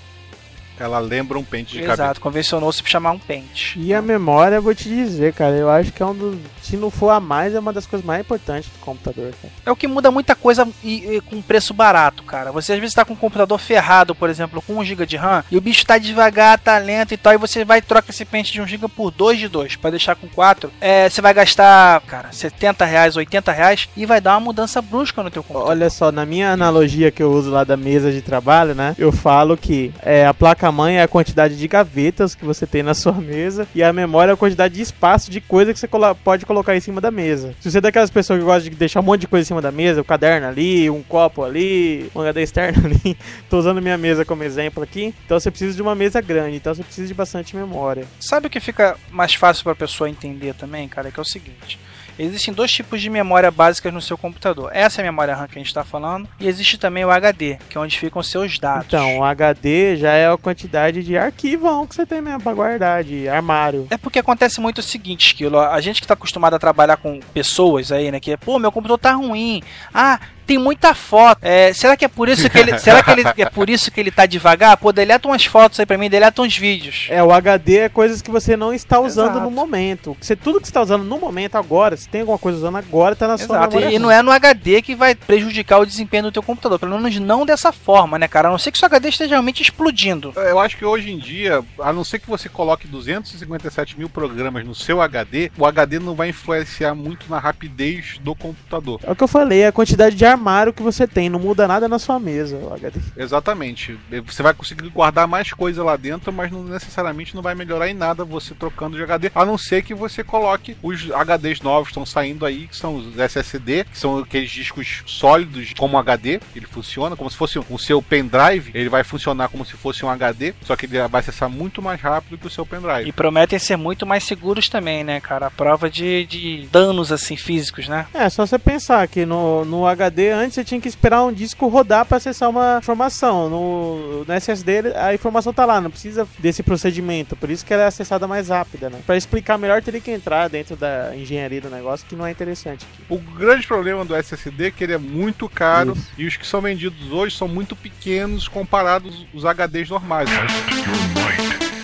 Ela lembra um pente de cabelo. exato, convencionou-se por chamar um pente. E a memória, eu vou te dizer, cara, eu acho que é um dos. Se não for a mais, é uma das coisas mais importantes do computador, cara. É o que muda muita coisa e, e com preço barato, cara. Você às vezes tá com um computador ferrado, por exemplo, com 1 GB de RAM, e o bicho tá devagar, tá lento e tal, e você vai e troca esse pente de 1 GB por 2 de 2 para deixar com 4. É, você vai gastar, cara, 70 reais, 80 reais e vai dar uma mudança brusca no teu computador. Olha só, na minha analogia que eu uso lá da mesa de trabalho, né? Eu falo que é, a placa placa-mãe é a quantidade de gavetas que você tem na sua mesa. E a memória é a quantidade de espaço de coisa que você pode colocar em cima da mesa. Se você é daquelas pessoas que gostam de deixar um monte de coisa em cima da mesa, um caderno ali, um copo ali, um HD externo ali. Tô usando minha mesa como exemplo aqui. Então você precisa de uma mesa grande. Então você precisa de bastante memória. Sabe o que fica mais fácil para a pessoa entender também, cara? Que é o seguinte. Existem dois tipos de memória básicas no seu computador. Essa é a memória RAM que a gente está falando. E existe também o HD, que é onde ficam seus dados. Então, o HD já é a quantidade de arquivão que você tem mesmo pra guardar, de armário. É porque acontece muito o seguinte, Esquilo. A gente que está acostumado a trabalhar com pessoas aí, né? Que é, pô, meu computador tá ruim. Ah, tem muita foto. É, será que é por isso que ele. será que ele é por isso que ele tá devagar? Pô, deleta umas fotos aí pra mim, deleta uns vídeos. É, o HD é coisas que você não está usando Exato. no momento. Você, tudo que você está usando no momento agora, se tem alguma coisa usando agora, tá na sua Exato, memória. e não é no HD que vai prejudicar o desempenho do teu computador, pelo menos não dessa forma, né, cara? A não ser que seu HD esteja realmente explodindo. Eu acho que hoje em dia, a não ser que você coloque 257 mil programas no seu HD, o HD não vai influenciar muito na rapidez do computador. É o que eu falei, é a quantidade de armário que você tem, não muda nada na sua mesa, o HD. Exatamente. Você vai conseguir guardar mais coisa lá dentro, mas não necessariamente não vai melhorar em nada você trocando de HD, a não ser que você coloque os HDs novos que estão saindo aí, que são os SSD, que são aqueles discos sólidos como HD, ele funciona como se fosse o seu pendrive, ele vai funcionar como se fosse um HD, só que ele vai acessar muito mais rápido que o seu pendrive. E prometem ser muito mais seguros também, né, cara? A prova de, de danos, assim, físicos, né? É, só você pensar que no, no HD antes você tinha que esperar um disco rodar para acessar uma informação. No, no SSD a informação tá lá, não precisa desse procedimento. Por isso que ela é acessada mais rápida, né? Pra explicar melhor, teria que entrar dentro da engenharia do negócio, que não é interessante aqui. O grande problema do SSD é que ele é muito caro Isso. e os que são vendidos hoje são muito pequenos comparados aos HDs normais. Test your might.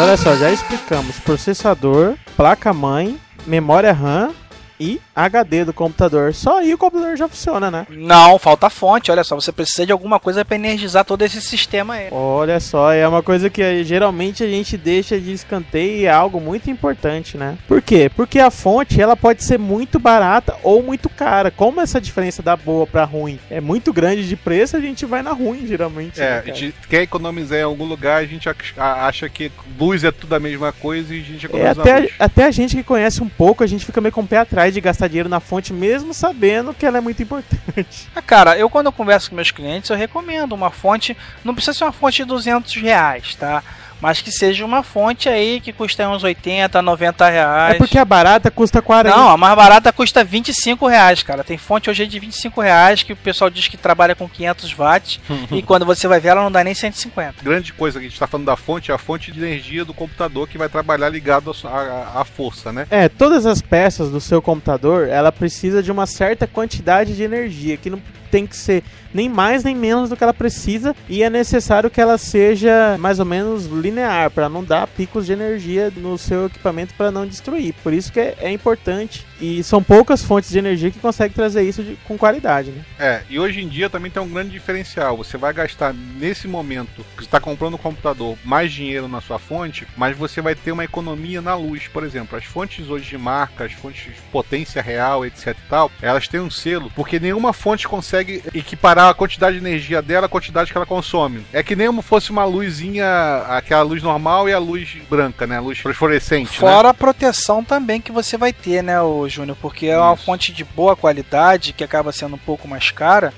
Olha só, já explicamos. Processador, placa-mãe, memória RAM e HD do computador. Só aí o computador já funciona, né? Não, falta a fonte, olha só, você precisa de alguma coisa para energizar todo esse sistema aí. Olha só, é uma coisa que geralmente a gente deixa de escanteio e é algo muito importante, né? Por quê? Porque a fonte ela pode ser muito barata ou muito cara. Como essa diferença da boa pra ruim é muito grande de preço, a gente vai na ruim, geralmente. né, É, a cara? gente quer economizar em algum lugar, a gente ac- a- acha que luz é tudo a mesma coisa e a gente É, economiza até, luz. até a gente que conhece um pouco, a gente fica meio com o pé atrás de gastar dinheiro na fonte, mesmo sabendo que ela é muito importante. Ah, cara, eu quando eu converso com meus clientes, eu recomendo uma fonte, não precisa ser uma fonte de 200 reais, tá? Mas que seja uma fonte aí que custa uns 80, 90 reais. É porque a barata custa 40. Não, a mais barata custa 25 reais, cara. Tem fonte hoje de 25 reais que o pessoal diz que trabalha com 500 watts e quando você vai ver ela não dá nem 150. grande coisa que a gente está falando da fonte é a fonte de energia do computador que vai trabalhar ligado à sua- à à força, né? É, todas as peças do seu computador, ela precisa de uma certa quantidade de energia, que não tem que ser nem mais nem menos do que ela precisa e é necessário que ela seja mais ou menos linear para não dar picos de energia no seu equipamento para não destruir. Por isso que é, é importante e são poucas fontes de energia que conseguem trazer isso de- com qualidade, né? É, e hoje em dia também tem um grande diferencial. Você vai gastar nesse momento que está comprando um computador mais dinheiro na sua fonte, mas você vai ter uma economia na luz, por exemplo. As fontes hoje de marca, as fontes de potência real, etc e tal, elas têm um selo, porque nenhuma fonte consegue equiparar a quantidade de energia dela à quantidade que ela consome. É que nem fosse uma luzinha, aquela luz normal e a luz branca, né? A luz fluorescente, né? Fora a proteção também que você vai ter, né, ô Júnior? Porque é uma Isso. fonte de boa qualidade que acaba sendo um pouco mais cara.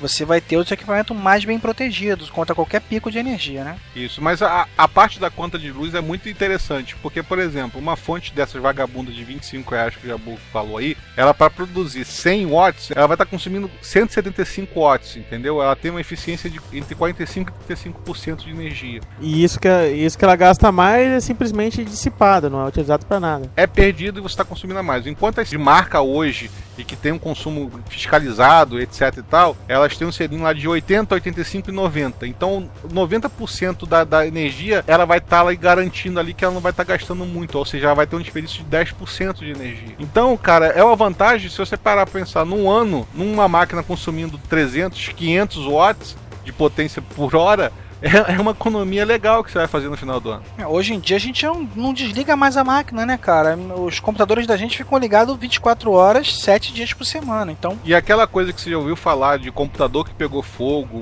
Você vai ter os equipamentos mais bem protegidos contra qualquer pico de energia, né? Isso, mas a, a parte da conta de luz é muito interessante, porque, por exemplo, uma fonte dessas vagabundas de 25 reais que o Jabu falou aí, ela para produzir 100 watts, ela vai estar consumindo 175 watts, entendeu? Ela tem uma eficiência de entre 45 e 35% de energia. E isso que, isso que ela gasta mais é simplesmente dissipado, não é utilizado para nada. É perdido e você está consumindo a mais. Enquanto as de marca hoje e que tem um consumo fiscalizado, etc e tal, elas têm um selinho lá de 80, 85 e 90. Então, 90% da, da energia, ela vai estar lá garantindo ali que ela não vai estar gastando muito, ou seja, ela vai ter um desperdício de 10% de energia. Então, cara, é uma vantagem se você parar para pensar num ano, numa máquina consumindo 300, 500 watts de potência por hora, é, é uma economia legal que você vai fazer no final do ano. É, Hoje em dia a gente não, não desliga mais a máquina, né, cara? Os computadores da gente ficam ligados 24 horas, 7 dias por semana. Então, E aquela coisa que você já ouviu falar de computador que pegou fogo,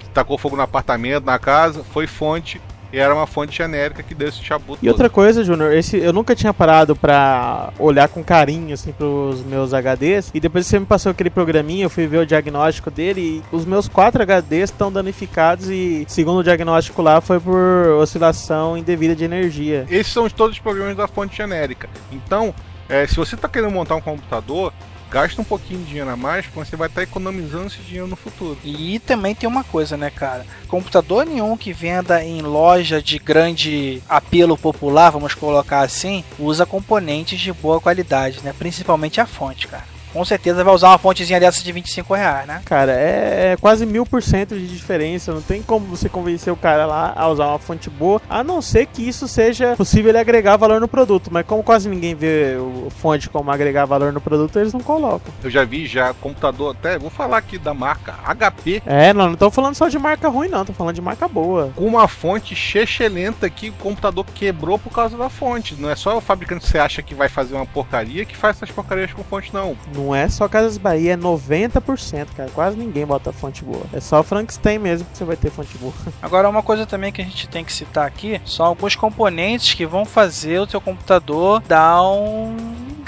que tacou fogo no apartamento, na casa, foi fonte. E era uma fonte genérica que deu esse chabuto. E todo. outra coisa, Júnior, esse eu nunca tinha parado pra olhar com carinho assim pros meus HDs. E depois que você me passou aquele programinha, eu fui ver o diagnóstico dele e os meus quatro HDs estão danificados e segundo o diagnóstico lá foi por oscilação indevida de energia. Esses são todos os problemas da fonte genérica. Então, é, se você está querendo montar um computador, gasta um pouquinho de dinheiro a mais, porque você vai estar economizando esse dinheiro no futuro. E também tem uma coisa, né, cara? Computador nenhum que venda em loja de grande apelo popular, vamos colocar assim, usa componentes de boa qualidade, né? Principalmente a fonte, cara. Com certeza vai usar uma fontezinha dessa de 25 reais, né? Cara, é, é quase mil por cento de diferença. Não tem como você convencer o cara lá a usar uma fonte boa, a não ser que isso seja possível ele agregar valor no produto. Mas como quase ninguém vê o fonte como agregar valor no produto, eles não colocam. Eu já vi já computador, até vou falar aqui da marca HP, É, não, não tô falando só de marca ruim, não, tô falando de marca boa. com uma fonte chechelenta que o computador quebrou por causa da fonte. Não é só o fabricante que você acha que vai fazer uma porcaria que faz essas porcarias com fonte, não. Não é só Casas Bahia, é 90%, cara. Quase ninguém bota fonte boa. É só Frankenstein mesmo que você vai ter fonte boa. Agora, uma coisa também que a gente tem que citar aqui são alguns componentes que vão fazer o seu computador dar um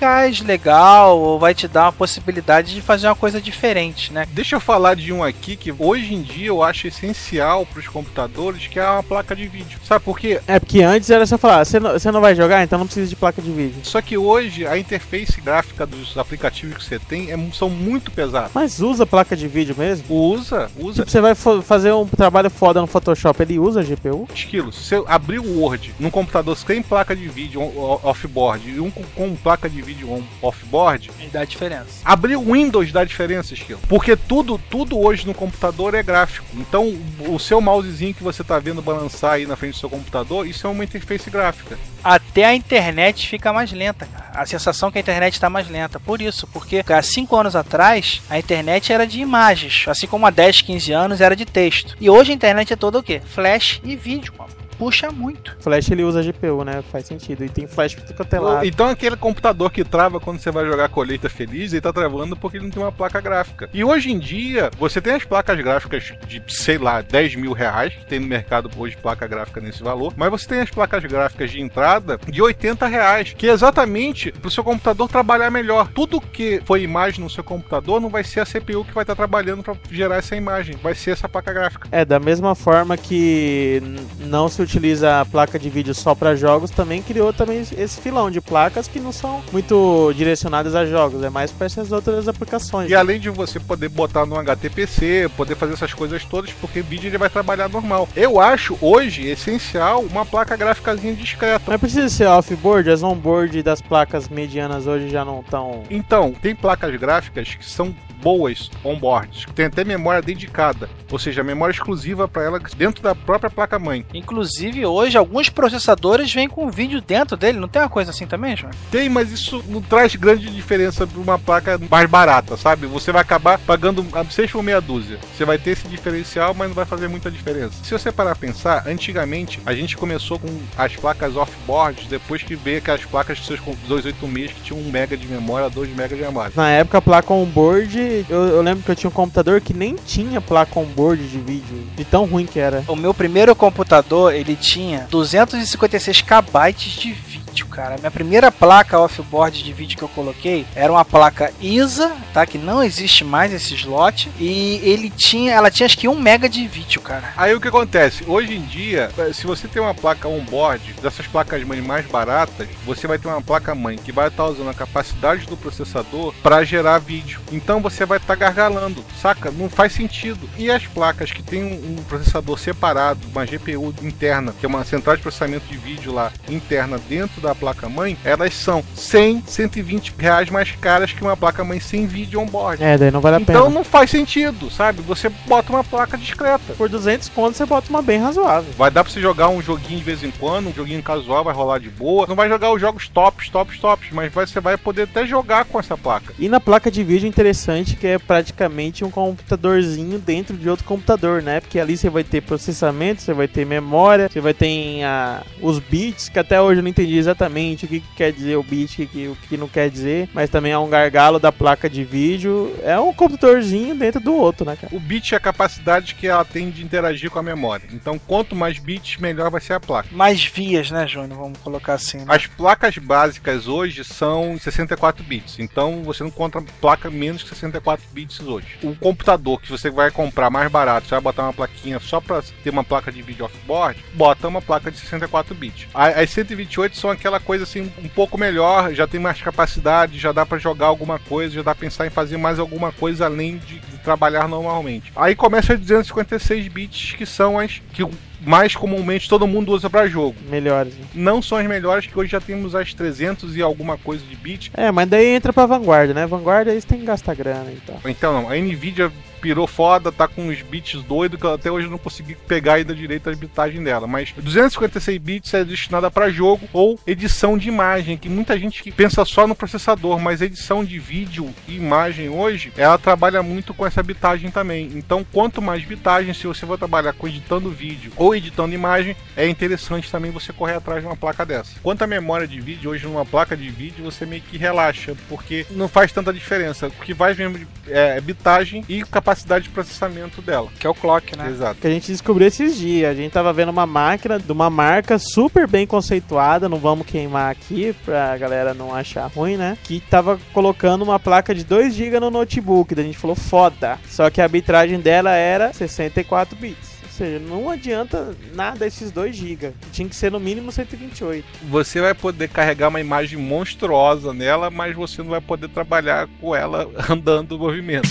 gás legal ou vai te dar uma possibilidade de fazer uma coisa diferente, né? Deixa eu falar de um aqui que hoje em dia eu acho essencial para os computadores, que é uma placa de vídeo. Sabe por quê? É, porque antes era só falar, você não, você não vai jogar, então não precisa de placa de vídeo. Só que hoje a interface gráfica dos aplicativos que você tem é- são muito pesadas. Mas usa placa de vídeo mesmo? Usa, usa. Tipo, você vai fazer um trabalho foda no Photoshop, ele usa GPU? Esquilo, se você abrir o Word num computador tem placa de vídeo off-board e um com, com placa de vídeo on- off-board, dá diferença. abrir o Windows dá diferença, Esquilo. Porque tudo, tudo hoje no computador é gráfico. Então, o seu mousezinho que você tá vendo balançar aí na frente do seu computador, isso é uma interface gráfica. Até a internet fica mais lenta, cara. A sensação que a internet está mais lenta. Por isso, porque há 5 anos atrás a internet era de imagens, assim como há 10, 15 anos era de texto. E hoje a internet é toda o quê? Flash e vídeo, mano. Puxa muito. Flash ele usa GPU, né? Faz sentido. E tem flash pra quanto é lado. Então aquele computador que trava quando você vai jogar colheita feliz, ele tá travando porque ele não tem uma placa gráfica. E hoje em dia, você tem as placas gráficas de, sei lá, 10 mil reais, que tem no mercado hoje placa gráfica nesse valor, mas você tem as placas gráficas de entrada de 80 reais, que é exatamente pro seu computador trabalhar melhor. Tudo que foi imagem no seu computador não vai ser a CPU que vai estar trabalhando para gerar essa imagem, vai ser essa placa gráfica. É, da mesma forma que não se utiliza a placa de vídeo só para jogos, também criou também esse filão de placas que não são muito direcionadas a jogos, é mais para essas outras aplicações. E além de você poder botar no HTPC, poder fazer essas coisas todas, porque vídeo ele vai trabalhar normal. Eu acho hoje essencial uma placa gráficazinha discreta. Mas precisa ser off-board, as on-board das placas medianas hoje já não estão. Então, tem placas gráficas que são boas on-board, que tem até memória dedicada, ou seja, memória exclusiva para ela dentro da própria placa-mãe. Inclusive, hoje, alguns processadores vêm com vídeo dentro dele. Não tem uma coisa assim também, João? Tem, mas isso não traz grande diferença para uma placa mais barata, sabe? Você vai acabar pagando a 6 por meia dúzia. Você vai ter esse diferencial, mas não vai fazer muita diferença. Se você parar a pensar, antigamente a gente começou com as placas off-board, depois que veio aquelas placas de seus 286 que tinham 1 mega de memória, 2 mega de memória. Na época, a placa on-board, eu, eu lembro que eu tinha um computador que nem tinha placa on-board de vídeo, de tão ruim que era. O meu primeiro computador, ele tinha 256 KB de vídeo, cara. Minha primeira placa off-board de vídeo que eu coloquei era uma placa ISA, tá? Que não existe mais esse slot. E ele tinha, ela tinha acho que 1 mega de vídeo, cara. Aí o que acontece? Hoje em dia, se você tem uma placa on-board, dessas placas mãe mais baratas, você vai ter uma placa mãe que vai estar usando a capacidade do processador para gerar vídeo. Então você vai estar gargalando, saca? Não faz sentido. E as placas que tem um, um processador separado, uma GPU interna, que é uma central de processamento de vídeo lá interna dentro dentro da placa-mãe, elas são 100, 120 reais mais caras que uma placa-mãe sem vídeo on-board. É, daí não vale a Então pena. não faz sentido, sabe? Você bota uma placa discreta. Por 200 contos você bota uma bem razoável. Vai dar pra você jogar um joguinho de vez em quando, um joguinho casual, vai rolar de boa. Não vai jogar os jogos tops, tops, tops, mas vai- você vai poder até jogar com essa placa. E na placa de vídeo interessante que é praticamente um computadorzinho dentro de outro computador, né? Porque ali você vai ter processamento, você vai ter memória, você vai ter ah, os bits, que até hoje eu não entendi exatamente o que, que quer dizer o bit, o que, o que não quer dizer, mas também é um gargalo da placa de vídeo. É um computadorzinho dentro do outro, né, cara? O bit é a capacidade que ela tem de interagir com a memória. Então, quanto mais bits, melhor vai ser a placa. Mais vias, né, Júnior? Vamos colocar assim. Né? As placas básicas hoje são 64 bits, então você não encontra placa menos que 64 bits hoje. O computador que você vai comprar mais barato, você vai botar uma plaquinha só para ter uma placa de vídeo off-board, bota uma placa de 64 bits. A- As 128 são aquela coisa assim um pouco melhor, já tem mais capacidade, já dá para jogar alguma coisa, já dá pra pensar em fazer mais alguma coisa além de, de trabalhar normalmente. Aí começa as 256 bits que são as que mais comumente todo mundo usa para jogo Melhores. né? não são as melhores, que hoje já temos as 300 e alguma coisa de bit. É, mas daí entra pra vanguarda, né? Vanguarda eles têm que gastar grana e tal. Então, não, a Nvidia pirou foda, tá com uns bits doidos que eu até hoje não consegui pegar ainda direito a bitagem dela. Mas 256 bits é destinada para jogo ou edição de imagem, que muita gente que pensa só no processador, mas edição de vídeo e imagem hoje, ela trabalha muito com essa bitagem também. Então, quanto mais bitagem, se você for trabalhar com editando vídeo ou editando imagem, é interessante também você correr atrás de uma placa dessa. Quanto à memória de vídeo, hoje numa placa de vídeo você meio que relaxa, porque não faz tanta diferença. O que vai mesmo é bitagem e capacidade de processamento dela. Que é o clock, né? Exato. que a gente descobriu esses dias. A gente tava vendo uma máquina de uma marca super bem conceituada, não vamos queimar aqui pra galera não achar ruim, né? Que tava colocando uma placa de 2 GB no notebook. Daí a gente falou, foda. Só que a arbitragem dela era 64 bits. Ou seja, não adianta nada esses 2 GB. Tinha que ser no mínimo 128. Você vai poder carregar uma imagem monstruosa nela, mas você não vai poder trabalhar com ela andando no movimento.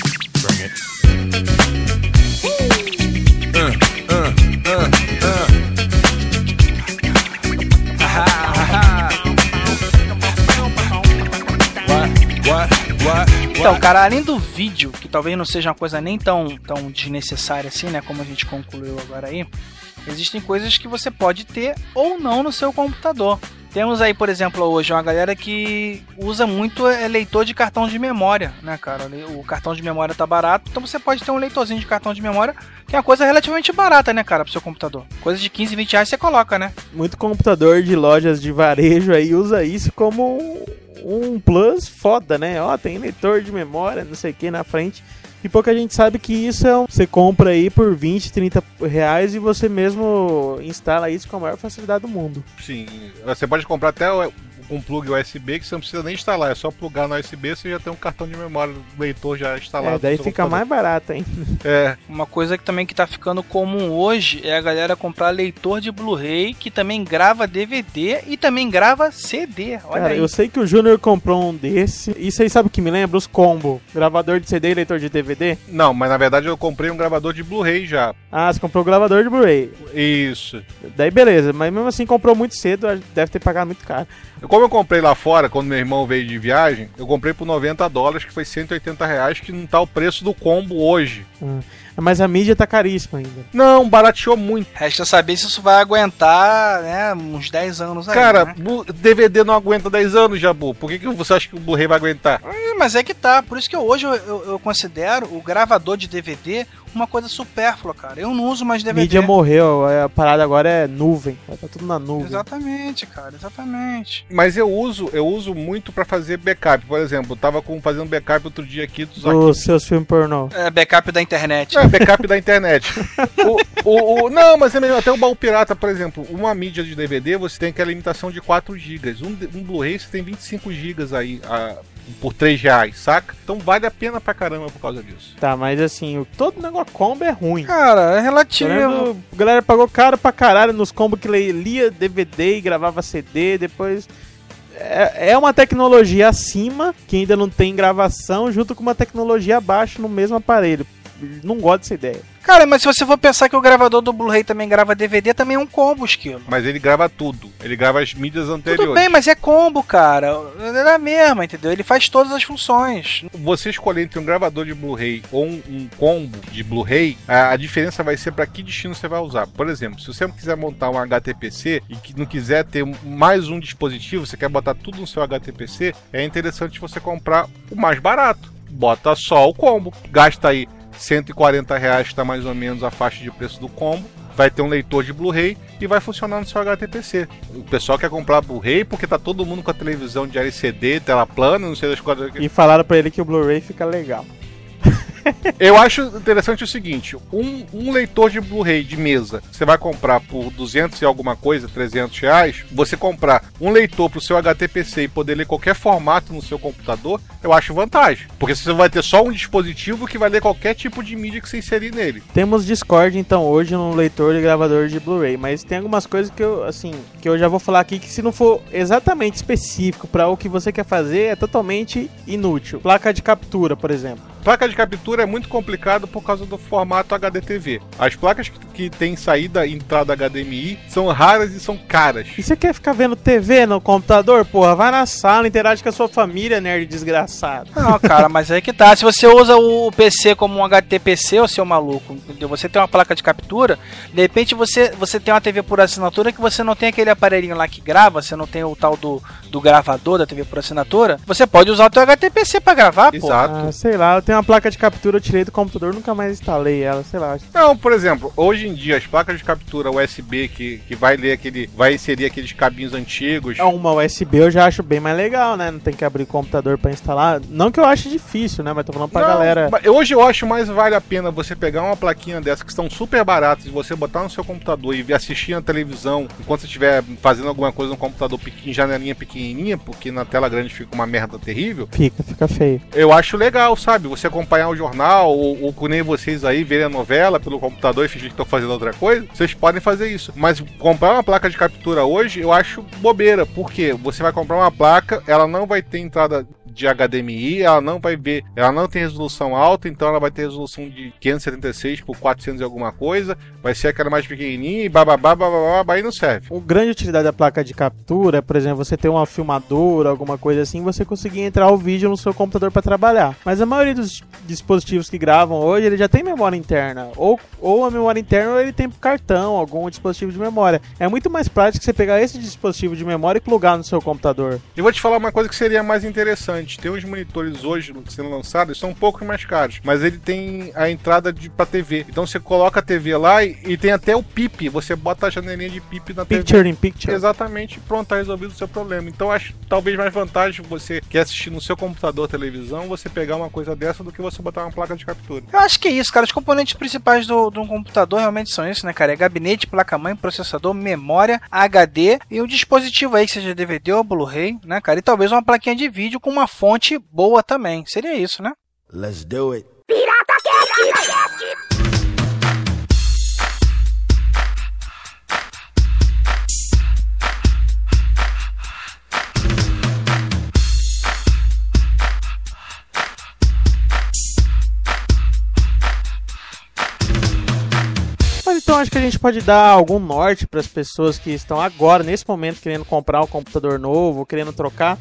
Então, cara, além do vídeo, que talvez não seja uma coisa nem tão, tão desnecessária assim, né? Como a gente concluiu agora aí, existem coisas que você pode ter ou não no seu computador. Temos aí, por exemplo, hoje uma galera que usa muito é, leitor de cartão de memória, né, cara? O cartão de memória tá barato, então você pode ter um leitorzinho de cartão de memória, que é uma coisa relativamente barata, né, cara, pro seu computador. Coisa de 15, 20 reais você coloca, né? Muito computador de lojas de varejo aí usa isso como um, um plus foda, né? Ó, tem leitor de memória, não sei o que na frente. E pouca gente sabe que isso é um... Você compra aí por 20, 30 reais e você mesmo instala isso com a maior facilidade do mundo. Sim, você pode comprar até um plug USB que você não precisa nem instalar, é só plugar no USB você já tem um cartão de memória do leitor já instalado. É, daí fica mais barato, hein? É, Uma coisa que também que tá ficando comum hoje é a galera comprar leitor de Blu-ray que também grava DVD e também grava CD. Olha Cara, aí. eu sei que o Júnior comprou um desse. Isso aí sabe o que me lembra? Os combo. Gravador de CD e leitor de DVD. não, mas na verdade eu comprei um gravador de Blu-ray já. Ah, você comprou o gravador de Blu-ray. Isso. Daí beleza, mas mesmo assim comprou muito cedo, deve ter pagado muito caro. Como eu comprei lá fora, quando meu irmão veio de viagem, eu comprei por 90 dólares, que foi 180 reais, que não tá o preço do combo hoje. Mas a mídia tá caríssima ainda. Não, barateou muito. Resta saber se isso vai aguentar, né, uns 10 anos aí, Cara, né? DVD não aguenta 10 anos, Jabu. Por que, que você acha que o Blu-ray vai aguentar? É, mas é que tá. Por isso que hoje eu, eu- eu considero o gravador de DVD uma coisa supérflua, cara. Eu não uso mais DVD. Mídia morreu, a parada agora é nuvem. Tá tudo na nuvem. Exatamente, cara, exatamente. Mas eu uso, eu uso muito pra fazer backup. Por exemplo, eu tava com, fazendo backup outro dia aqui dos Dos seus filmes pornô. É backup da internet. É, backup da internet. O, o- o- não, mas é melhor. Até o baú pirata, por exemplo, uma mídia de DVD você tem aquela limitação de 4 GB. Um, um Blu-ray você tem 25 GB aí ah, por 3 reais, saca? Então vale a pena pra caramba por causa disso. Tá, mas assim, o- todo negócio combo é ruim. Cara, é relativo. vendo? A galera pagou caro pra caralho nos combos que lia DVD e gravava CD, depois. É, é uma tecnologia acima, que ainda não tem gravação, junto com uma tecnologia abaixo no mesmo aparelho. Não gosto dessa ideia. Cara, mas se você for pensar que o gravador do Blu-ray também grava DVD, também é um combo, Esquilo. Mas ele grava tudo. Ele grava as mídias anteriores. Tudo bem, mas é combo, cara. É a mesma, entendeu? Ele faz todas as funções. Você escolher entre um gravador de Blu-ray ou um, um combo de Blu-ray, a, a diferença vai ser para que destino você vai usar. Por exemplo, se você quiser montar um HTPC e que não quiser ter mais um dispositivo, você quer botar tudo no seu HTPC, é interessante você comprar o mais barato. Bota só o combo. Gasta aí 140 reais, está mais ou menos a faixa de preço do combo. Vai ter um leitor de Blu-ray e vai funcionar no seu HTPC. O pessoal quer comprar Blu-ray porque tá todo mundo com a televisão de LCD, tela plana, não sei das coisas. E falaram pra ele que o Blu-ray fica legal. Eu acho interessante o seguinte: um, um leitor de Blu-ray de mesa, você vai comprar por 200 e alguma coisa, 300 reais. Você comprar um leitor pro seu HTPC e poder ler qualquer formato no seu computador, eu acho vantagem. Porque você vai ter só um dispositivo que vai ler qualquer tipo de mídia que você inserir nele. Temos Discord então hoje no leitor e gravador de Blu-ray, mas tem algumas coisas que eu, assim, que eu já vou falar aqui que se não for exatamente específico para o que você quer fazer, é totalmente inútil. Placa de captura, por exemplo. Placa de captura é muito complicado por causa do formato HDTV. As placas que, que têm saída e entrada HDMI são raras e são caras. E você quer ficar vendo TV no computador? Porra, vai na sala, interage com a sua família, nerd desgraçado. Não, cara, mas aí que tá. Se você usa o PC como um HTPC, ô seu maluco, entendeu? Você tem uma placa de captura, de repente você, você tem uma TV por assinatura que você não tem aquele aparelhinho lá que grava, você não tem o tal do, do gravador da TV por assinatura, você pode usar o teu HTPC pra gravar, pô. Exato. Ah, sei lá, eu tenho uma placa de captura, eu tirei do computador, nunca mais instalei ela, sei lá. Não, por exemplo, hoje em dia as placas de captura USB que, que vai ler aquele. vai inserir aqueles cabinhos antigos. É, Uma USB eu já acho bem mais legal, né? Não tem que abrir o computador pra instalar. Não que eu ache difícil, né? Mas tô falando pra Não, galera. Hoje eu acho mais vale a pena você pegar uma plaquinha dessa que estão super baratas e você botar no seu computador e assistir na televisão enquanto você estiver fazendo alguma coisa no computador pequeno, janelinha pequenininha, porque na tela grande fica uma merda terrível. Fica, fica feio. Eu acho legal, sabe? Você acompanhar o jornal ou, ou nem vocês aí verem a novela pelo computador e fingir que estão fazendo outra coisa, vocês podem fazer isso. Mas comprar uma placa de captura hoje eu acho bobeira, porque você vai comprar uma placa, ela não vai ter entrada de HDMI, ela não vai ver, ela não tem resolução alta, então ela vai ter resolução de 576 por 400 e alguma coisa, vai ser aquela mais pequenininha e bababá, bababá, babá, e não serve. O grande utilidade da placa de captura, por exemplo, você ter uma filmadora, alguma coisa assim, você conseguir entrar o vídeo no seu computador para trabalhar. Mas a maioria dos dispositivos que gravam hoje, ele já tem memória interna, ou, ou a memória interna ou ele tem cartão, algum dispositivo de memória. É muito mais prático você pegar esse dispositivo de memória e plugar no seu computador. E vou te falar uma coisa que seria mais interessante. Tem uns monitores hoje sendo lançados, são um pouco mais caros, mas ele tem a entrada de para TV. Então você coloca a TV lá e, e tem até o PIP. Você bota a janelinha de PIP na TV. Picture in picture. Exatamente, pronto, tá resolvido o seu problema. Então acho talvez mais vantagem você que assistir no seu computador, televisão, você pegar uma coisa dessa do que você botar uma placa de captura. Eu acho que é isso, cara. Os componentes principais do, de um computador realmente são isso, né, cara? É gabinete, placa-mãe, processador, memória, HD e um dispositivo aí, que seja DVD ou Blu-ray, né, cara? E talvez uma plaquinha de vídeo com uma fonte boa também. Seria isso, né? Let's do it. Mas então acho que a gente pode dar algum norte para as pessoas que estão agora, nesse momento, querendo comprar um computador novo, querendo trocar.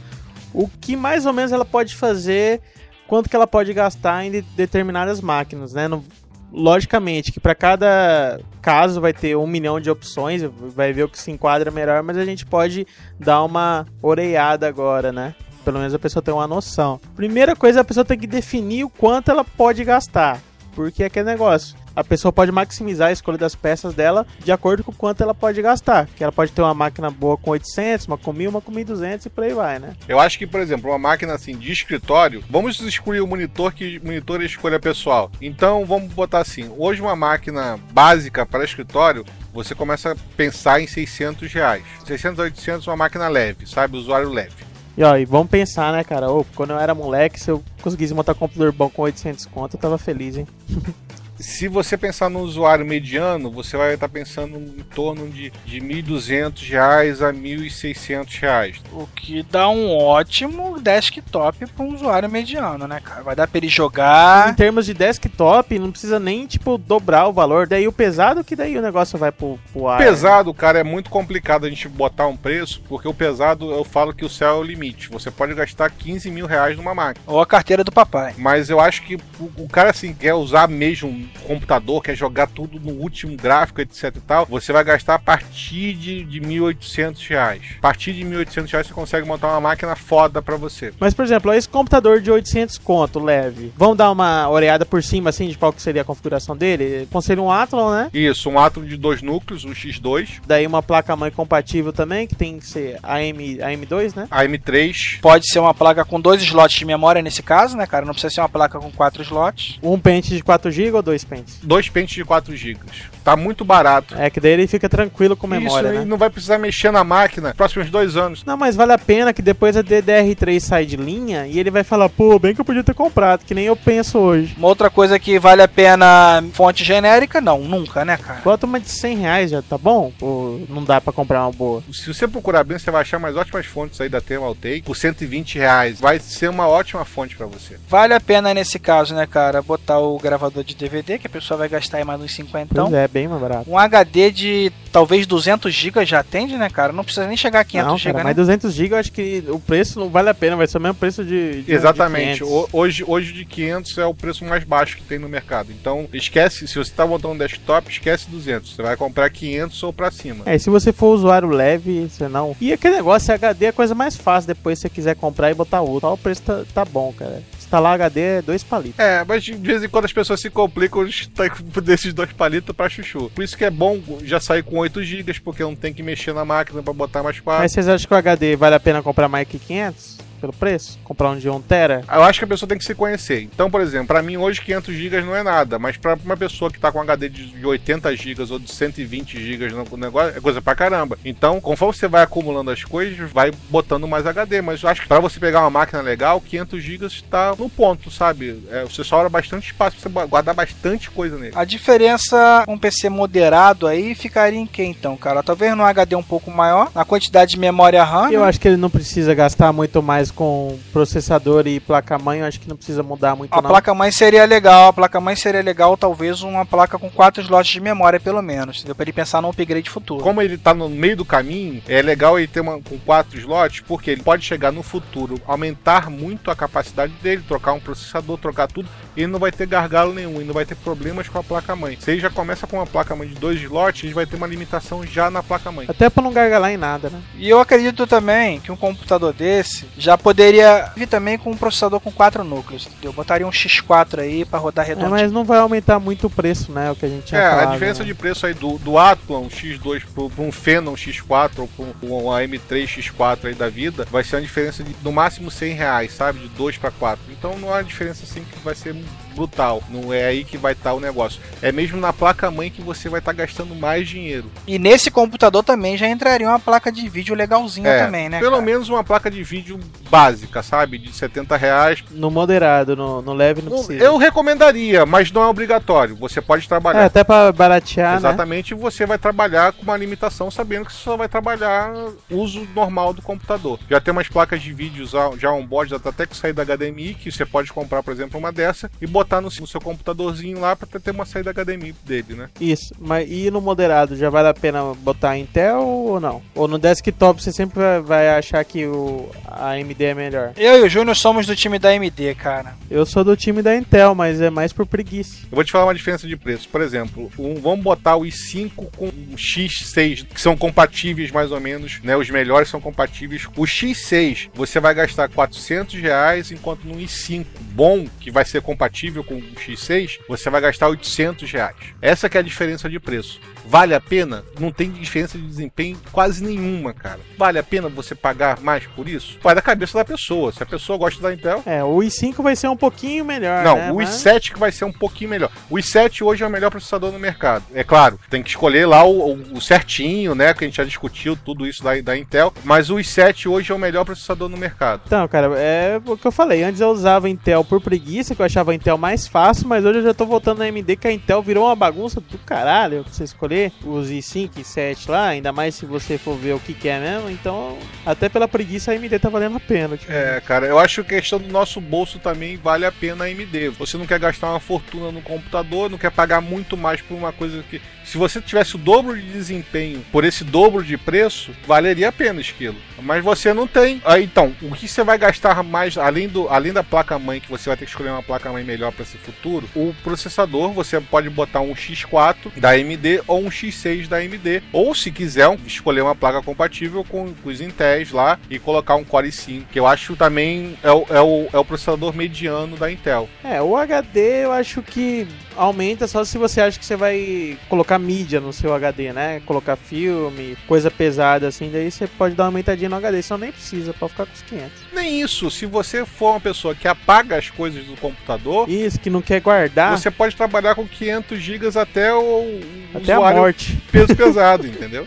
O que mais ou menos ela pode fazer, quanto que ela pode gastar em de- determinadas máquinas, né? Não- logicamente que para cada caso vai ter um milhão de opções, vai ver o que se enquadra melhor, mas a gente pode dar uma oreiada agora, né? Pelo menos a pessoa tem uma noção. Primeira coisa, a pessoa tem que definir o quanto ela pode gastar. Porque é aquele negócio. A pessoa pode maximizar a escolha das peças dela de acordo com quanto ela pode gastar. Que ela pode ter uma máquina boa com 800, uma com 1000, uma com 1200 e por aí vai, né? Eu acho que, por exemplo, uma máquina assim de escritório, vamos excluir o monitor, que monitor é escolha pessoal. Então, vamos botar assim: hoje, uma máquina básica para escritório, você começa a pensar em 600 reais. 600 a 800, uma máquina leve, sabe? Usuário leve. E ó, e vamos pensar, né, cara? Ô, quando eu era moleque, se eu conseguisse montar um computador bom com 800 conto, eu tava feliz, hein? Se você pensar no usuário mediano, você vai estar pensando em torno de, de 1.200 reais a 1.600 reais. O que dá um ótimo desktop para um usuário mediano, né, cara? Vai dar pra ele Em jogar. termos de desktop, não precisa nem, tipo, dobrar o valor. Daí o pesado, que daí o negócio vai pro, pro ar. Pesado, cara, é muito complicado a gente botar um preço, porque o pesado, eu falo que o céu é o limite. Você pode gastar 15 mil reais numa máquina. Ou a carteira do papai. Mas eu acho que o, o cara, assim, quer usar mesmo computador, quer jogar tudo no último gráfico, etc e tal, você vai gastar a partir de, de 1.800 reais. A partir de 1.800 reais você consegue montar uma máquina foda pra você. Mas, por exemplo, esse computador de 800 conto, leve. Vamos dar uma olhada por cima, assim, de qual que seria a configuração dele? Conselho um Athlon, né? Isso, um átomo de dois núcleos, um X2, Daí uma placa-mãe compatível também, que tem que ser AM, AM2, né? a M3, Pode ser uma placa com dois slots de memória nesse caso, né, cara? Não precisa ser uma placa com quatro slots. Um pente de 4GB ou dois pentes? dois pentes de 4 GB. Tá muito barato. É que daí ele fica tranquilo com memória, Isso aí né? não vai precisar mexer na máquina nos próximos dois anos. Não, mas vale a pena que depois a DDR3 sai de linha e ele vai falar, pô, bem que eu podia ter comprado, que nem eu penso hoje. Uma outra coisa que vale a pena fonte genérica, não, nunca, né, cara? Bota uma de 100 reais já, tá bom? Ou não dá pra comprar uma boa? Se você procurar bem, você vai achar mais ótimas fontes aí da Thermaltake por 120 reais. Vai ser uma ótima fonte pra você. Vale a pena nesse caso, né, cara, botar o gravador de DVD, que a pessoa vai gastar aí mais uns 50. Pois é, bem mais barato. Um HD de talvez 200 GB já atende, né, cara? Não precisa nem chegar a 500 não, GB, cara, né? mas 200 GB eu acho que o preço não vale a pena, vai ser o mesmo preço de. de Exatamente. de 500. O- hoje, hoje de 500 é o preço mais baixo que tem no mercado. Então, esquece, se você tá montando um desktop, esquece 200. Você vai comprar 500 ou pra cima. É, e se você for usuário leve, você não. E aquele negócio, HD é a coisa mais fácil depois se você quiser comprar e botar outro. Só o preço tá, tá bom, cara. Instalar HD é dois palitos. É, mas de vez em quando as pessoas se complicam tá desses dois palitos pra chuchu. Por isso que é bom já sair com 8 GB, porque não tem que mexer na máquina pra botar mais quatro. Mas vocês acham que o HD vale a pena comprar mais que 500? Pelo preço? Comprar um de 1 tera? Eu acho que a pessoa tem que se conhecer. Então, por exemplo, pra mim hoje 500 GB não é nada, mas pra uma pessoa que tá com HD de de 80 GB ou de 120 GB no negócio, é coisa pra caramba. Então, conforme você vai acumulando as coisas, vai botando mais HD. Mas eu acho que pra você pegar uma máquina legal, 500 GB tá no ponto, sabe? É, você sobra bastante espaço pra você guardar bastante coisa nele. A diferença com um PC moderado aí ficaria em que então, cara? Talvez num HD um pouco maior, na quantidade de memória RAM. Eu né? acho que ele não precisa gastar muito mais com processador e placa-mãe. Eu acho que não precisa mudar muito, A não. placa-mãe seria legal, a placa-mãe seria legal, talvez uma placa com quatro slots de memória, pelo menos. Deu pra ele pensar num upgrade futuro. Como ele tá no meio do caminho, é legal ele ter uma com quatro slots, porque ele pode chegar no futuro, aumentar muito a capacidade dele, trocar um processador, trocar tudo, e ele não vai ter gargalo nenhum, ele não vai ter problemas com a placa-mãe. Se ele já começa com uma placa-mãe de dois slots, ele vai ter uma limitação já na placa-mãe. Até pra não gargalar em nada, né? E eu acredito também que um computador desse já poderia vir também com um processador com quatro núcleos, entendeu? Botaria um X4 aí pra rodar É, redondinho. mas não vai aumentar muito o preço, né? O que a gente tinha É, falado, a diferença né? de preço aí do, do Athlon X2 pro, pro um Phenom X4 ou pro, um AM3 X4 aí da vida, vai ser uma diferença de no máximo 100 reais, sabe? De 2 para 4. Então não é uma diferença assim que vai ser brutal. Não é aí que vai estar o negócio. É mesmo na placa-mãe que você vai estar gastando mais dinheiro. E nesse computador também já entraria uma placa de vídeo legalzinha É, também, né? pelo cara? menos uma placa de vídeo básica, sabe? De 70 reais. No moderado, no, no leve não precisa. Eu recomendaria, mas não é obrigatório. Você pode trabalhar É, até pra baratear, né? Exatamente, você vai trabalhar com uma limitação sabendo que você só vai trabalhar uso normal do computador. Já tem umas placas de vídeo já- on-board, já tá até que sair da HDMI, que você pode comprar, por exemplo, uma dessa e botar no, no seu computadorzinho lá para ter uma saída HDMI dele, né? Isso, mas e no moderado, já vale a pena botar Intel ou não? Ou no desktop você sempre vai, vai achar que o a AMD é melhor? Eu e o Júnior somos do time da AMD, cara. Eu sou do time da Intel, mas é mais por preguiça. Eu vou te falar uma diferença de preço. Por exemplo, um, vamos botar o i5 com o X6, que são compatíveis mais ou menos, né? Os melhores são compatíveis. O X6, você vai gastar 400 reais, enquanto no i5 bom, que vai ser compatível com o X6, você vai gastar 800 reais. Essa que é a diferença de preço. Vale a pena? Não tem diferença de desempenho quase nenhuma, cara. Vale a pena você pagar mais por isso? Vai da cabeça da pessoa. Se a pessoa gosta da Intel, É, o i5 vai ser um pouquinho melhor, não, né? o Mas- i7 que vai ser um pouquinho melhor. O i7 hoje é o melhor processador no mercado. É claro, tem que escolher lá o, o- o certinho, né? Que a gente já discutiu tudo isso da, da Intel. Mas o i7 hoje é o melhor processador no mercado. Então, cara, é o que eu falei. Antes eu usava Intel por preguiça, que eu achava a Mais fácil, mas hoje eu já tô voltando na AMD que a Intel virou uma bagunça do caralho pra você escolher os i5 e 7 lá, ainda mais se você for ver o que, que é mesmo. Então, até pela preguiça a AMD tá valendo a pena. Tipo. É, cara, eu acho que a questão do nosso bolso também vale a pena a AMD. Você não quer gastar uma fortuna no computador, não quer pagar muito mais por uma coisa que. Se você tivesse o dobro de desempenho por esse dobro de preço, valeria a pena esquilo. Mas você não tem. Ah, então, o que você vai gastar mais, além, do, além da placa-mãe, que você vai ter que escolher uma placa-mãe melhor para esse futuro, o processador, você pode botar um X4 da AMD ou um X6 da AMD. Ou se quiser, escolher uma placa compatível com, com os Intel lá e colocar um Core i5, que eu acho também é o, é o, é o processador mediano da Intel. É, o HD eu acho que aumenta só se você acha que você vai colocar mídia no seu HD, né? Colocar filme, coisa pesada assim, daí você pode dar uma aumentadinha no HD, só nem precisa, pode ficar com os 500. Nem isso, se você for uma pessoa que apaga as coisas do computador, Isso, que não quer guardar você pode trabalhar com 500 GB até o até a morte. peso pesado, entendeu?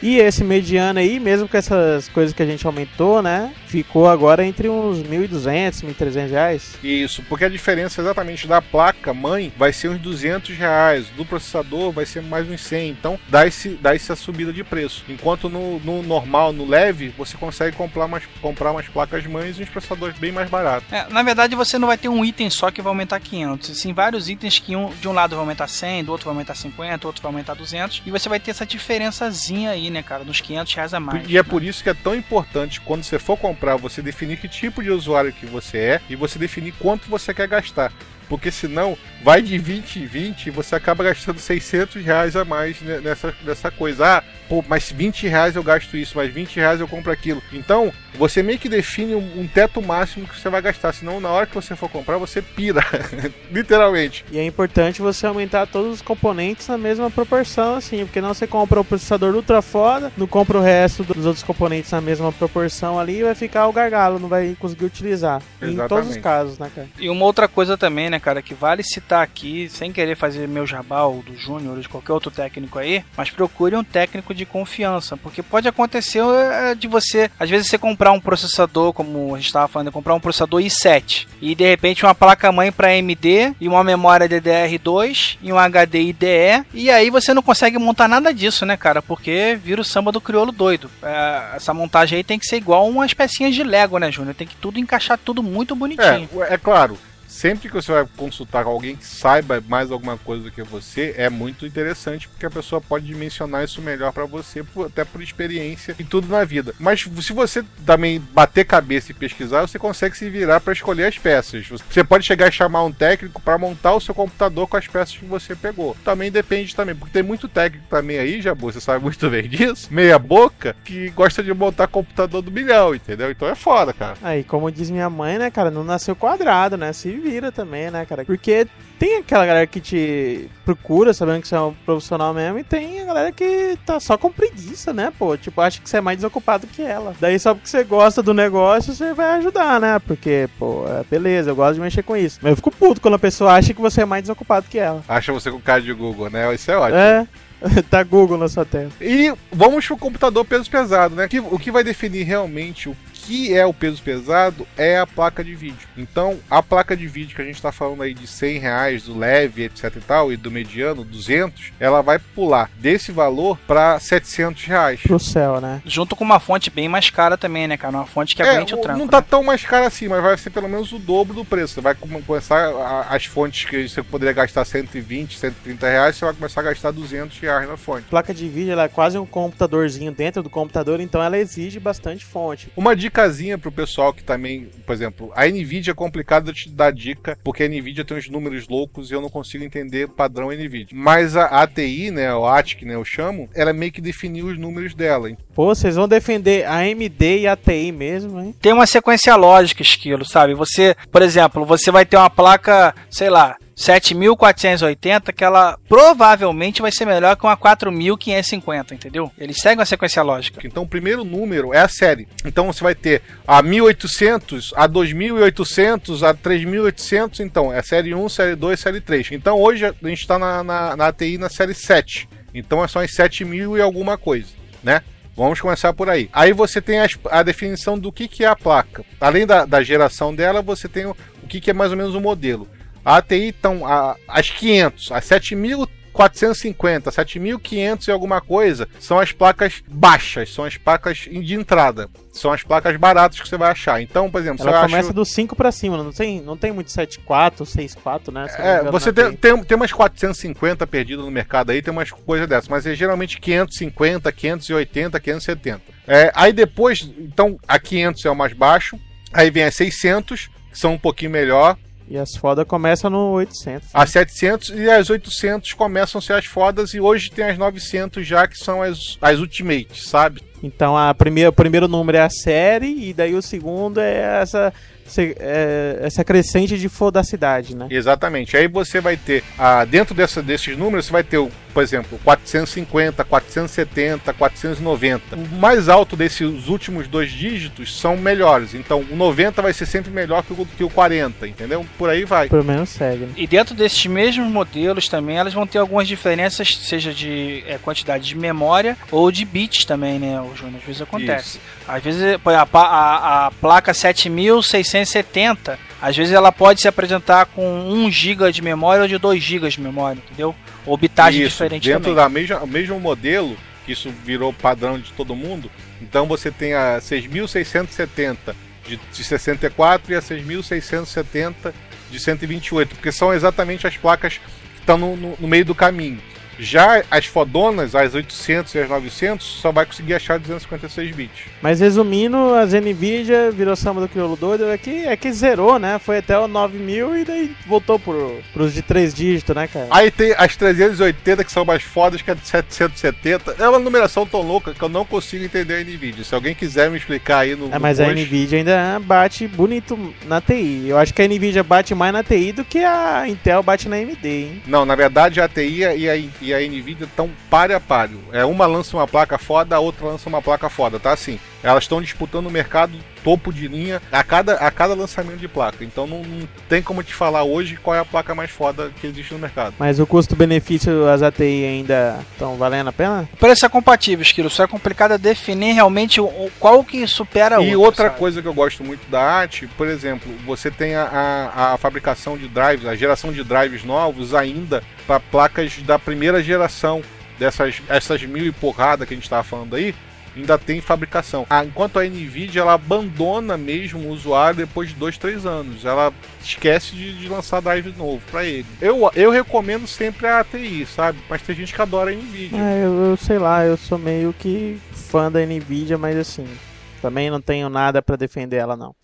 E esse mediano aí, mesmo com essas coisas que a gente aumentou, né? Ficou agora entre uns 1.200, 1.300 reais. Isso, porque a diferença exatamente da placa mãe vai ser uns 200 reais, do processador vai ser mais uns 100, então dá, esse, dá essa subida de preço. Enquanto no, no normal, no leve, você consegue comprar umas, comprar umas placas mães e uns processadores bem mais baratos. É, na verdade, você não vai ter um item só que vai aumentar 500. Sim, vários itens que um, de um lado vai aumentar 100, do outro vai aumentar 50, outro vai aumentar 200. E você vai ter essa diferençazinha aí, né, cara? Nos 500 reais a mais. E é né? por isso que é tão importante quando você for comprar, você definir que tipo de usuário que você é e você definir quanto você quer gastar. Porque senão vai de 20 em 20 e você acaba gastando 600 reais a mais ne- nessa, nessa coisa. Ah, pô, mas 20 reais eu gasto isso, mas 20 reais eu compro aquilo. Então, você meio que define um, um teto máximo que você vai gastar. Senão, na hora que você for comprar, você pira. Literalmente. E é importante você aumentar todos os componentes na mesma proporção, assim, porque não você compra o processador ultra foda, não compra o resto dos outros componentes na mesma proporção ali e vai ficar o gargalo, não vai conseguir utilizar. Em todos os Exatamente. casos, né, cara? E uma outra coisa também, né, cara, que vale citar aqui, sem querer fazer meu jabá ou do Júnior ou de qualquer outro técnico aí, mas procure um técnico de confiança, porque pode acontecer é, de você, às vezes você comprar um processador, como a gente estava falando, comprar um processador i7 e de repente uma placa-mãe para AMD e uma memória DDR2 e um HD IDE, e aí você não consegue montar nada disso, né, cara, porque vira o samba do crioulo doido. É, essa montagem aí tem que ser igual umas pecinhas de Lego, né, Júnior? Tem que tudo encaixar tudo muito bonitinho. É, é claro. Sempre que você vai consultar com alguém que saiba mais alguma coisa do que você, é muito interessante porque a pessoa pode dimensionar isso melhor pra você, até por experiência e tudo na vida. Mas se você também bater cabeça e pesquisar, você consegue se virar pra escolher as peças. Você pode chegar e chamar um técnico pra montar o seu computador com as peças que você pegou. Também depende também, porque tem muito técnico também aí, Jabu, você sabe muito bem disso, meia boca, que gosta de montar computador do milhão, entendeu? Então é foda, cara. Aí, como diz minha mãe, né, cara, não nasceu quadrado, né? Se vira também, né, cara? Porque tem aquela galera que te procura sabendo que você é um profissional mesmo e tem a galera que tá só com preguiça, né, pô? Tipo, acha que você é mais desocupado que ela. Daí só porque você gosta do negócio, você vai ajudar, né? Porque, pô, é, beleza, eu gosto de mexer com isso. Mas eu fico puto quando a pessoa acha que você é mais desocupado que ela. Acha você com cara de Google, né? Isso é ótimo. É, tá Google na sua tela. E vamos pro computador peso pesado, né? Que- O que vai definir realmente o que é o peso pesado é a placa de vídeo. Então, a placa de vídeo que a gente tá falando aí de 100 reais, do leve, etc e tal, e do mediano, 200, ela vai pular desse valor para 700 reais. Pro céu, né? Junto com uma fonte bem mais cara também, né, cara? Uma fonte que É, aguente o o- tranco. não tá né? tão mais caro assim, mas vai ser pelo menos o dobro do preço. Você vai come- começar a- as fontes que você poderia gastar 120, 130 reais, você vai começar a gastar 200 reais na fonte. placa de vídeo ela é quase um computadorzinho dentro do computador, então ela exige bastante fonte. Uma dicasinha pro pessoal que também, por exemplo, a Nvidia é complicado de te dar dica, porque a Nvidia tem uns números loucos e eu não consigo entender o padrão Nvidia. Mas a ATI, né, o ATIC, né, eu chamo, ela meio que definiu os números dela. Pô, vocês vão defender a AMD e a TI mesmo, hein? Tem uma sequência lógica, esquilo, sabe? Você, por exemplo, você vai ter uma placa, sei lá, 7480, que ela provavelmente vai ser melhor que uma 4550, entendeu? Eles seguem uma sequência lógica. Então o primeiro número é a série. Então você vai ter a 1800, a 2800, a 3800, então é série 1, série 2, série 3. Então hoje a gente está na, na, na ATI na série 7. Então são as 7000 e alguma coisa, né? Vamos começar por aí. Aí você tem as- a definição do que, que é a placa. Além da, da geração dela, você tem o, o que, que é mais ou menos o modelo. A ATI estão as 500, as 7450, 7500 e alguma coisa são as placas baixas, são as placas de entrada. São as placas baratas que você vai achar. Então, por exemplo, Ela você começa acha... do 5 pra cima, não tem, não tem muito 7.4, 6.4, né? É, você tem, tem, tem umas 450 perdidas no mercado aí, tem umas coisas dessas, mas é geralmente 550, 580, 570. É, aí depois, então, a 500 é o mais baixo, aí vem as 600, que são um pouquinho melhor, E as fodas começam no 800. as 700 e as 800 começam a ser as fodas e hoje tem as 900 já que são as, as ultimates, sabe? Então a primeira, o primeiro número é a série e daí o segundo é essa, essa crescente de fodacidade, né? Exatamente. Aí você vai ter, ah, dentro dessa, desses números, você vai ter, por exemplo, 450, 470, 490. O mais alto desses últimos dois dígitos são melhores. Então, o 90 vai ser sempre melhor que o, que o 40, entendeu? Por aí vai. Pelo menos segue, né? E dentro desses mesmos modelos também, elas vão ter algumas diferenças, seja de é, quantidade de memória ou de bits também, né, o Júnior? Às vezes acontece. Às vezes a, a, a placa 7670, às vezes ela pode se apresentar com 1 GB de memória ou de 2 GB de memória, entendeu? Ou bitagem Isso, diferente dentro também. da mesma, mesmo modelo, que isso virou padrão de todo mundo, então você tem a 6670 de, de 64 e a 6670 de 128, porque são exatamente as placas que estão no, no- no meio do caminho. Já as fodonas, as 800 e as 900, só vai conseguir achar 256 bits. Mas resumindo, as Nvidia virou samba do crioulo doido, é que, é que zerou, né? Foi até o 9000 e daí voltou pro, pros de três dígitos, né, cara? Aí tem as 380 que são mais fodas, que é de 770. É uma numeração tão louca que eu não consigo entender a Nvidia. Se alguém quiser me explicar aí no, É, no mas a post- Nvidia ainda bate bonito na TI. Eu acho que a Nvidia bate mais na TI do que a Intel bate na AMD, hein? Não, na verdade a ATI e a, e a Nvidia estão páreo a páreo. É, uma lança uma placa foda, a outra lança uma placa foda, tá assim. Elas estão disputando o mercado topo de linha a cada, a cada lançamento de placa. Então não, não tem como te falar hoje qual é a placa mais foda que existe no mercado. Mas o custo-benefício das ATI ainda estão valendo a pena? O preço é compatível, Esquilo, só é complicado é definir realmente o, o- qual que supera o E outro, outra sabe? coisa que eu gosto muito da arte, por exemplo, você tem a, a, a fabricação de drives, a geração de drives novos ainda para placas da primeira geração dessas essas mil e porrada que a gente estava falando aí. Ainda tem fabricação. Ah, enquanto a Nvidia ela abandona mesmo o usuário depois de dois, três anos. Ela esquece de, de lançar drive novo para ele. Eu, eu recomendo sempre a ATI, sabe? Mas tem gente que adora a Nvidia. É, eu, eu sei lá, eu sou meio que fã da Nvidia, mas assim, também não tenho nada pra defender ela não.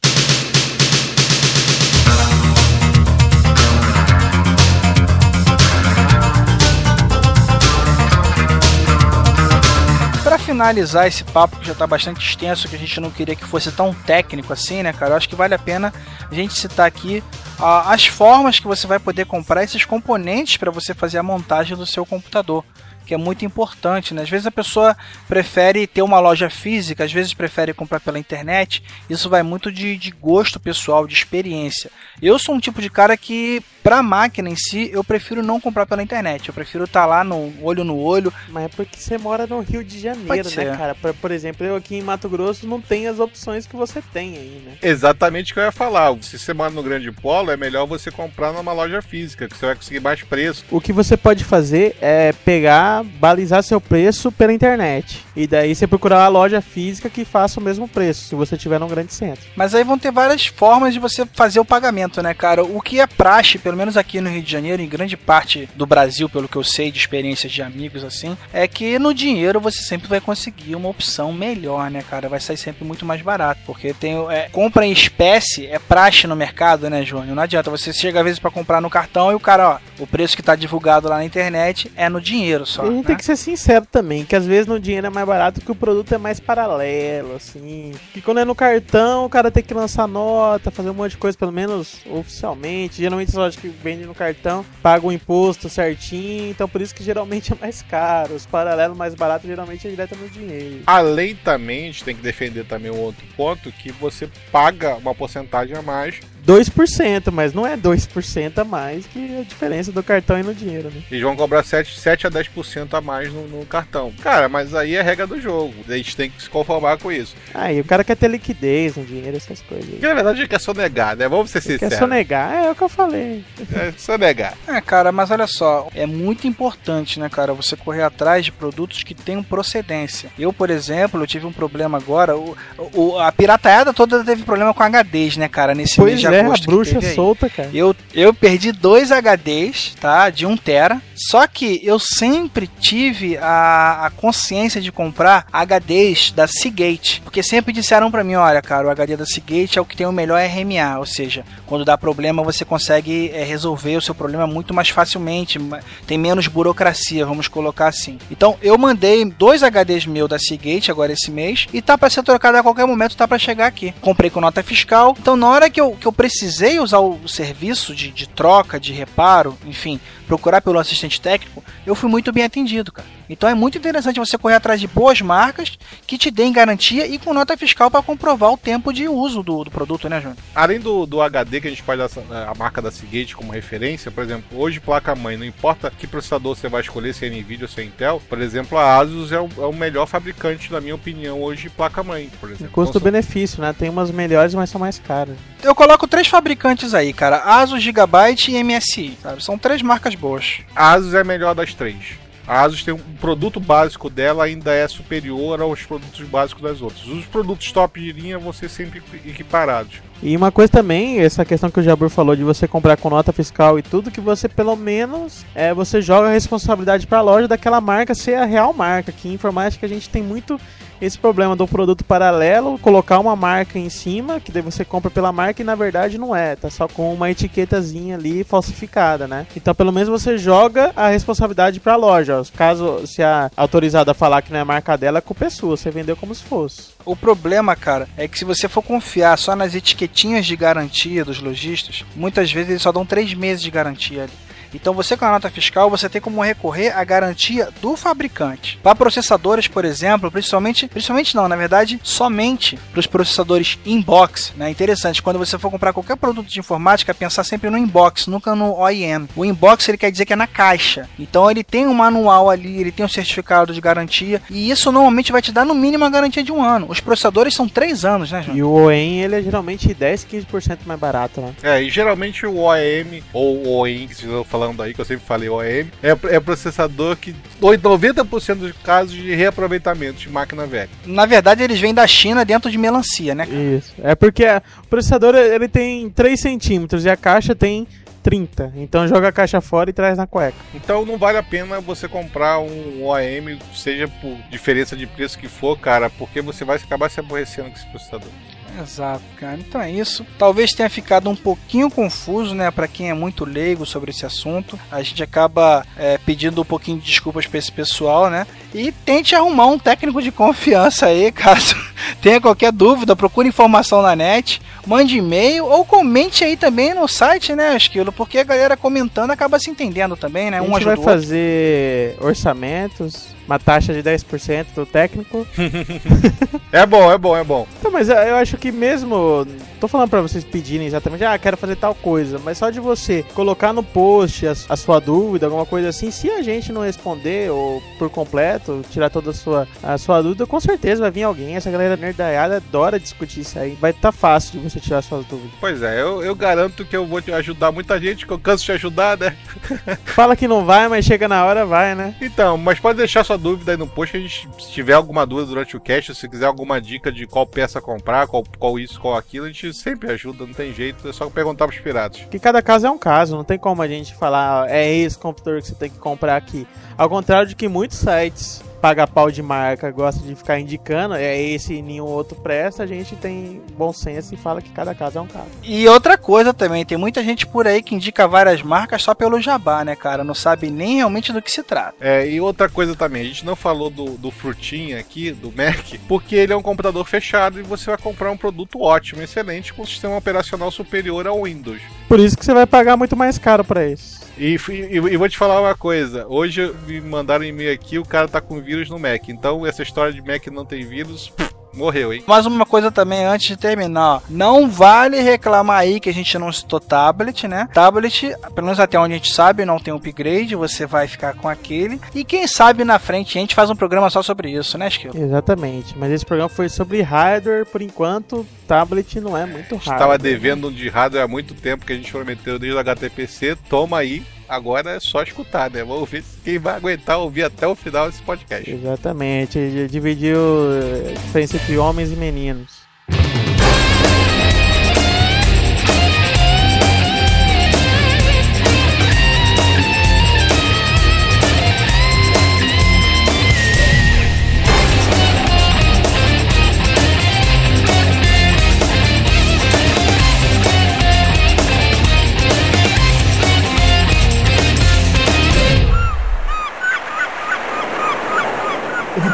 Finalizar esse papo que já tá bastante extenso, que a gente não queria que fosse tão técnico assim, né, cara? Eu acho que vale a pena a gente citar aqui ah, as formas que você vai poder comprar esses componentes para você fazer a montagem do seu computador. Que é muito importante, né? Às vezes a pessoa prefere ter uma loja física, às vezes prefere comprar pela internet. Isso vai muito de, de gosto pessoal, de experiência. Eu sou um tipo de cara que, pra máquina em si, eu prefiro não comprar pela internet. Eu prefiro estar lá no olho no olho, Mas é porque você mora no Rio de Janeiro, né, ser. cara? Por, por exemplo, eu aqui em Mato Grosso não tenho as opções que você tem aí, né? Exatamente o que eu ia falar. Se você mora no Grande Polo, é melhor você comprar numa loja física, que você vai conseguir mais preço. O que você pode fazer é pegar, balizar seu preço pela internet. E daí você procurar uma loja física que faça o mesmo preço, se você tiver num grande centro. Mas aí vão ter várias formas de você fazer o pagamento, né, cara? O que é praxe, pelo menos aqui no Rio de Janeiro, em grande parte do Brasil, pelo que eu sei de experiências de amigos assim, é que no dinheiro você sempre vai conseguir uma opção melhor, né, cara? Vai sair sempre muito mais barato, porque tem é, compra em espécie é praxe no mercado, né, Júnior? Não adianta você chega às vezes pra comprar no cartão e o cara, ó, o preço que tá divulgado lá na internet é no dinheiro só. E a gente né? tem que ser sincero também, que às vezes no dinheiro é mais barato que o produto é mais paralelo, assim. Que quando é no cartão, o cara tem que lançar nota, fazer um monte de coisa, pelo menos oficialmente. Geralmente as lojas que vendem no cartão pagam o imposto certinho, então por isso que geralmente é mais caro. Os paralelos mais baratos geralmente é direto no dinheiro. Além também, a gente tem que defender também um outro ponto, que você paga uma porcentagem a mais 2%, mas não é 2% a mais que a diferença do cartão e no dinheiro, né? Eles vão cobrar 7, 7 a 10% a mais no, no cartão. Cara, mas aí é regra do jogo. A gente tem que se conformar com isso. Ah, e o cara quer ter liquidez no dinheiro, essas coisas. aí. Porque na verdade gente quer sonegar, né? Vamos ser Quer sinceros. sonegar, é o que eu falei. É sonegar. É, cara, mas olha só, é muito importante, né, cara, você correr atrás de produtos que tenham procedência. Eu, por exemplo, eu tive um problema agora, o, o- a pirataiada toda teve problema com HDs, né, cara, nesse mês Pois de é, a agosto. que bruxa solta, cara. Eu, eu perdi dois HDs, tá? De 1 tera. Só que eu sempre tive a, a consciência de comprar HDs da Seagate. Porque sempre disseram pra mim, olha, cara, o HD da Seagate é o que tem o melhor RMA. Ou seja, quando dá problema, você consegue é, resolver o seu problema muito mais facilmente. Tem menos burocracia, vamos colocar assim. Então, eu mandei dois HDs meu da Seagate agora esse mês. E tá pra ser trocado a qualquer momento, tá pra chegar aqui. Comprei com nota fiscal. Então, na hora que eu, que eu precisei usar o serviço de, de troca, de reparo, enfim, procurar pelo assistente técnico, eu fui muito bem atendido, cara. Então é muito interessante você correr atrás de boas marcas que te deem garantia e com nota fiscal para comprovar o tempo de uso do, do produto, né, Júnior? Além do, do HD que a gente pode dar essa- a marca da Seagate como referência, por exemplo, hoje placa-mãe, não importa que processador você vai escolher, se é NVIDIA ou se é Intel, por exemplo, a Asus é o, é o melhor fabricante, na minha opinião, hoje de placa-mãe, por exemplo. Então, são- Custo-benefício, né? Tem umas melhores, mas são mais caras. Eu coloco três fabricantes aí, cara: Asus, Gigabyte e MSI, sabe? São três marcas boas. A Asus é a melhor das três. A Asus tem um produto básico dela ainda é superior aos produtos básicos das outras. Os produtos top de linha vão ser sempre equiparados. E uma coisa também, essa questão que o Jabur falou de você comprar com nota fiscal e tudo, que você pelo menos é, você joga a responsabilidade para a loja daquela marca ser a real marca. Que em informática a gente tem muito esse problema do produto paralelo, colocar uma marca em cima, que daí você compra pela marca e na verdade não é, tá só com uma etiquetazinha ali falsificada, né? Então pelo menos você joga a responsabilidade para a loja. Caso se a autorizada falar que não é marca dela, a culpa é sua, você vendeu como se fosse. O problema, cara, é que se você for confiar só nas etiquetinhas de garantia dos lojistas, muitas vezes eles só dão três meses de garantia ali. Então você com a nota fiscal, você tem como recorrer à garantia do fabricante. Para processadores, por exemplo, principalmente, principalmente não, na verdade, somente para os processadores inbox, né? Interessante, quando você for comprar qualquer produto de informática, pensar sempre no inbox, nunca no OEM. O inbox ele quer dizer que é na caixa. Então ele tem um manual ali, ele tem um certificado de garantia e isso normalmente vai te dar no mínimo a garantia de um ano. Os processadores são três anos, né, João? E o OEM ele é geralmente 10, 15% mais barato, né? É, e geralmente o OEM, ou o OEM que vocês estão falando aí, que eu sempre falei OEM, é, é processador que 90% dos casos de reaproveitamento de máquina velha. Na verdade, eles vêm da China dentro de melancia, né? Isso. É porque o processador ele tem 3 centímetros e a caixa tem 30. Então joga a caixa fora e traz na cueca. Então não vale a pena você comprar um OEM, seja por diferença de preço que for, cara, porque você vai acabar se aborrecendo com esse processador. Exato, cara. Então é isso. Talvez tenha ficado um pouquinho confuso, né, para quem é muito leigo sobre esse assunto. A gente acaba é, pedindo um pouquinho de desculpas para esse pessoal, né? E tente arrumar um técnico de confiança aí, caso tenha qualquer dúvida. Procure informação na net, mande e-mail ou comente aí também no site, né, Esquilo? Porque a galera comentando acaba se entendendo também, né? a gente vai fazer orçamentos, uma taxa de 10% do técnico. É bom, é bom, é bom. Então, mas eu eu acho que mesmo. Tô falando pra vocês pedirem exatamente, ah, quero fazer tal coisa, mas só de você colocar no post a, a sua dúvida, alguma coisa assim, se a gente não responder ou por completo, tirar toda a sua, a sua dúvida, com certeza vai vir alguém. Essa galera nerdaiada adora discutir isso aí. Vai estar fácil de você tirar suas dúvidas. Pois é, eu, eu garanto que eu vou te ajudar muita gente, que eu canso de te ajudar, né? Fala que não vai, mas chega na hora, vai, né? Então, mas pode deixar sua dúvida aí no post, a gente, se tiver alguma dúvida durante o cast, se quiser alguma dica de qual peça comprar, qual, qual isso, qual aquilo, a gente sempre ajuda, não tem jeito, é só perguntar pros piratas. Que cada caso é um caso, não tem como a gente falar, "Ah, é esse computador que você tem que comprar aqui. Ao contrário de que muitos sites paga pau de marca, gosta de ficar indicando, é esse e nenhum outro presta, a gente tem bom senso e fala que cada caso é um caso. E outra coisa também, tem muita gente por aí que indica várias marcas só pelo jabá, né, cara? Não sabe nem realmente do que se trata. É, e outra coisa também, a gente não falou do, do Frutinha aqui, do Mac, porque ele é um computador fechado e você vai comprar um produto ótimo, excelente, com um sistema operacional superior ao Windows. Por isso que você vai pagar muito mais caro pra isso. E, e- e vou te falar uma coisa, hoje me mandaram um e-mail aqui, o cara tá com vírus no Mac, então essa história de Mac não tem vírus, Morreu, hein? Mais uma coisa também antes de terminar, ó. não vale reclamar aí que a gente não citou tablet, né? Tablet, pelo menos até onde a gente sabe, não tem upgrade, você vai ficar com aquele. E quem sabe na frente a gente faz um programa só sobre isso, né, Esquilo? Exatamente, mas esse programa foi sobre hardware, por enquanto, tablet não é muito hardware. Estava devendo um de hardware há muito tempo que a gente prometeu desde o HTPC, toma aí. Agora é só escutar, né? Vamos ver quem vai aguentar ouvir até o final desse podcast. Exatamente, dividiu a diferença entre homens e meninos.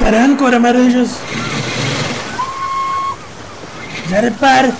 Reparando, Coramaranjos? Já repara.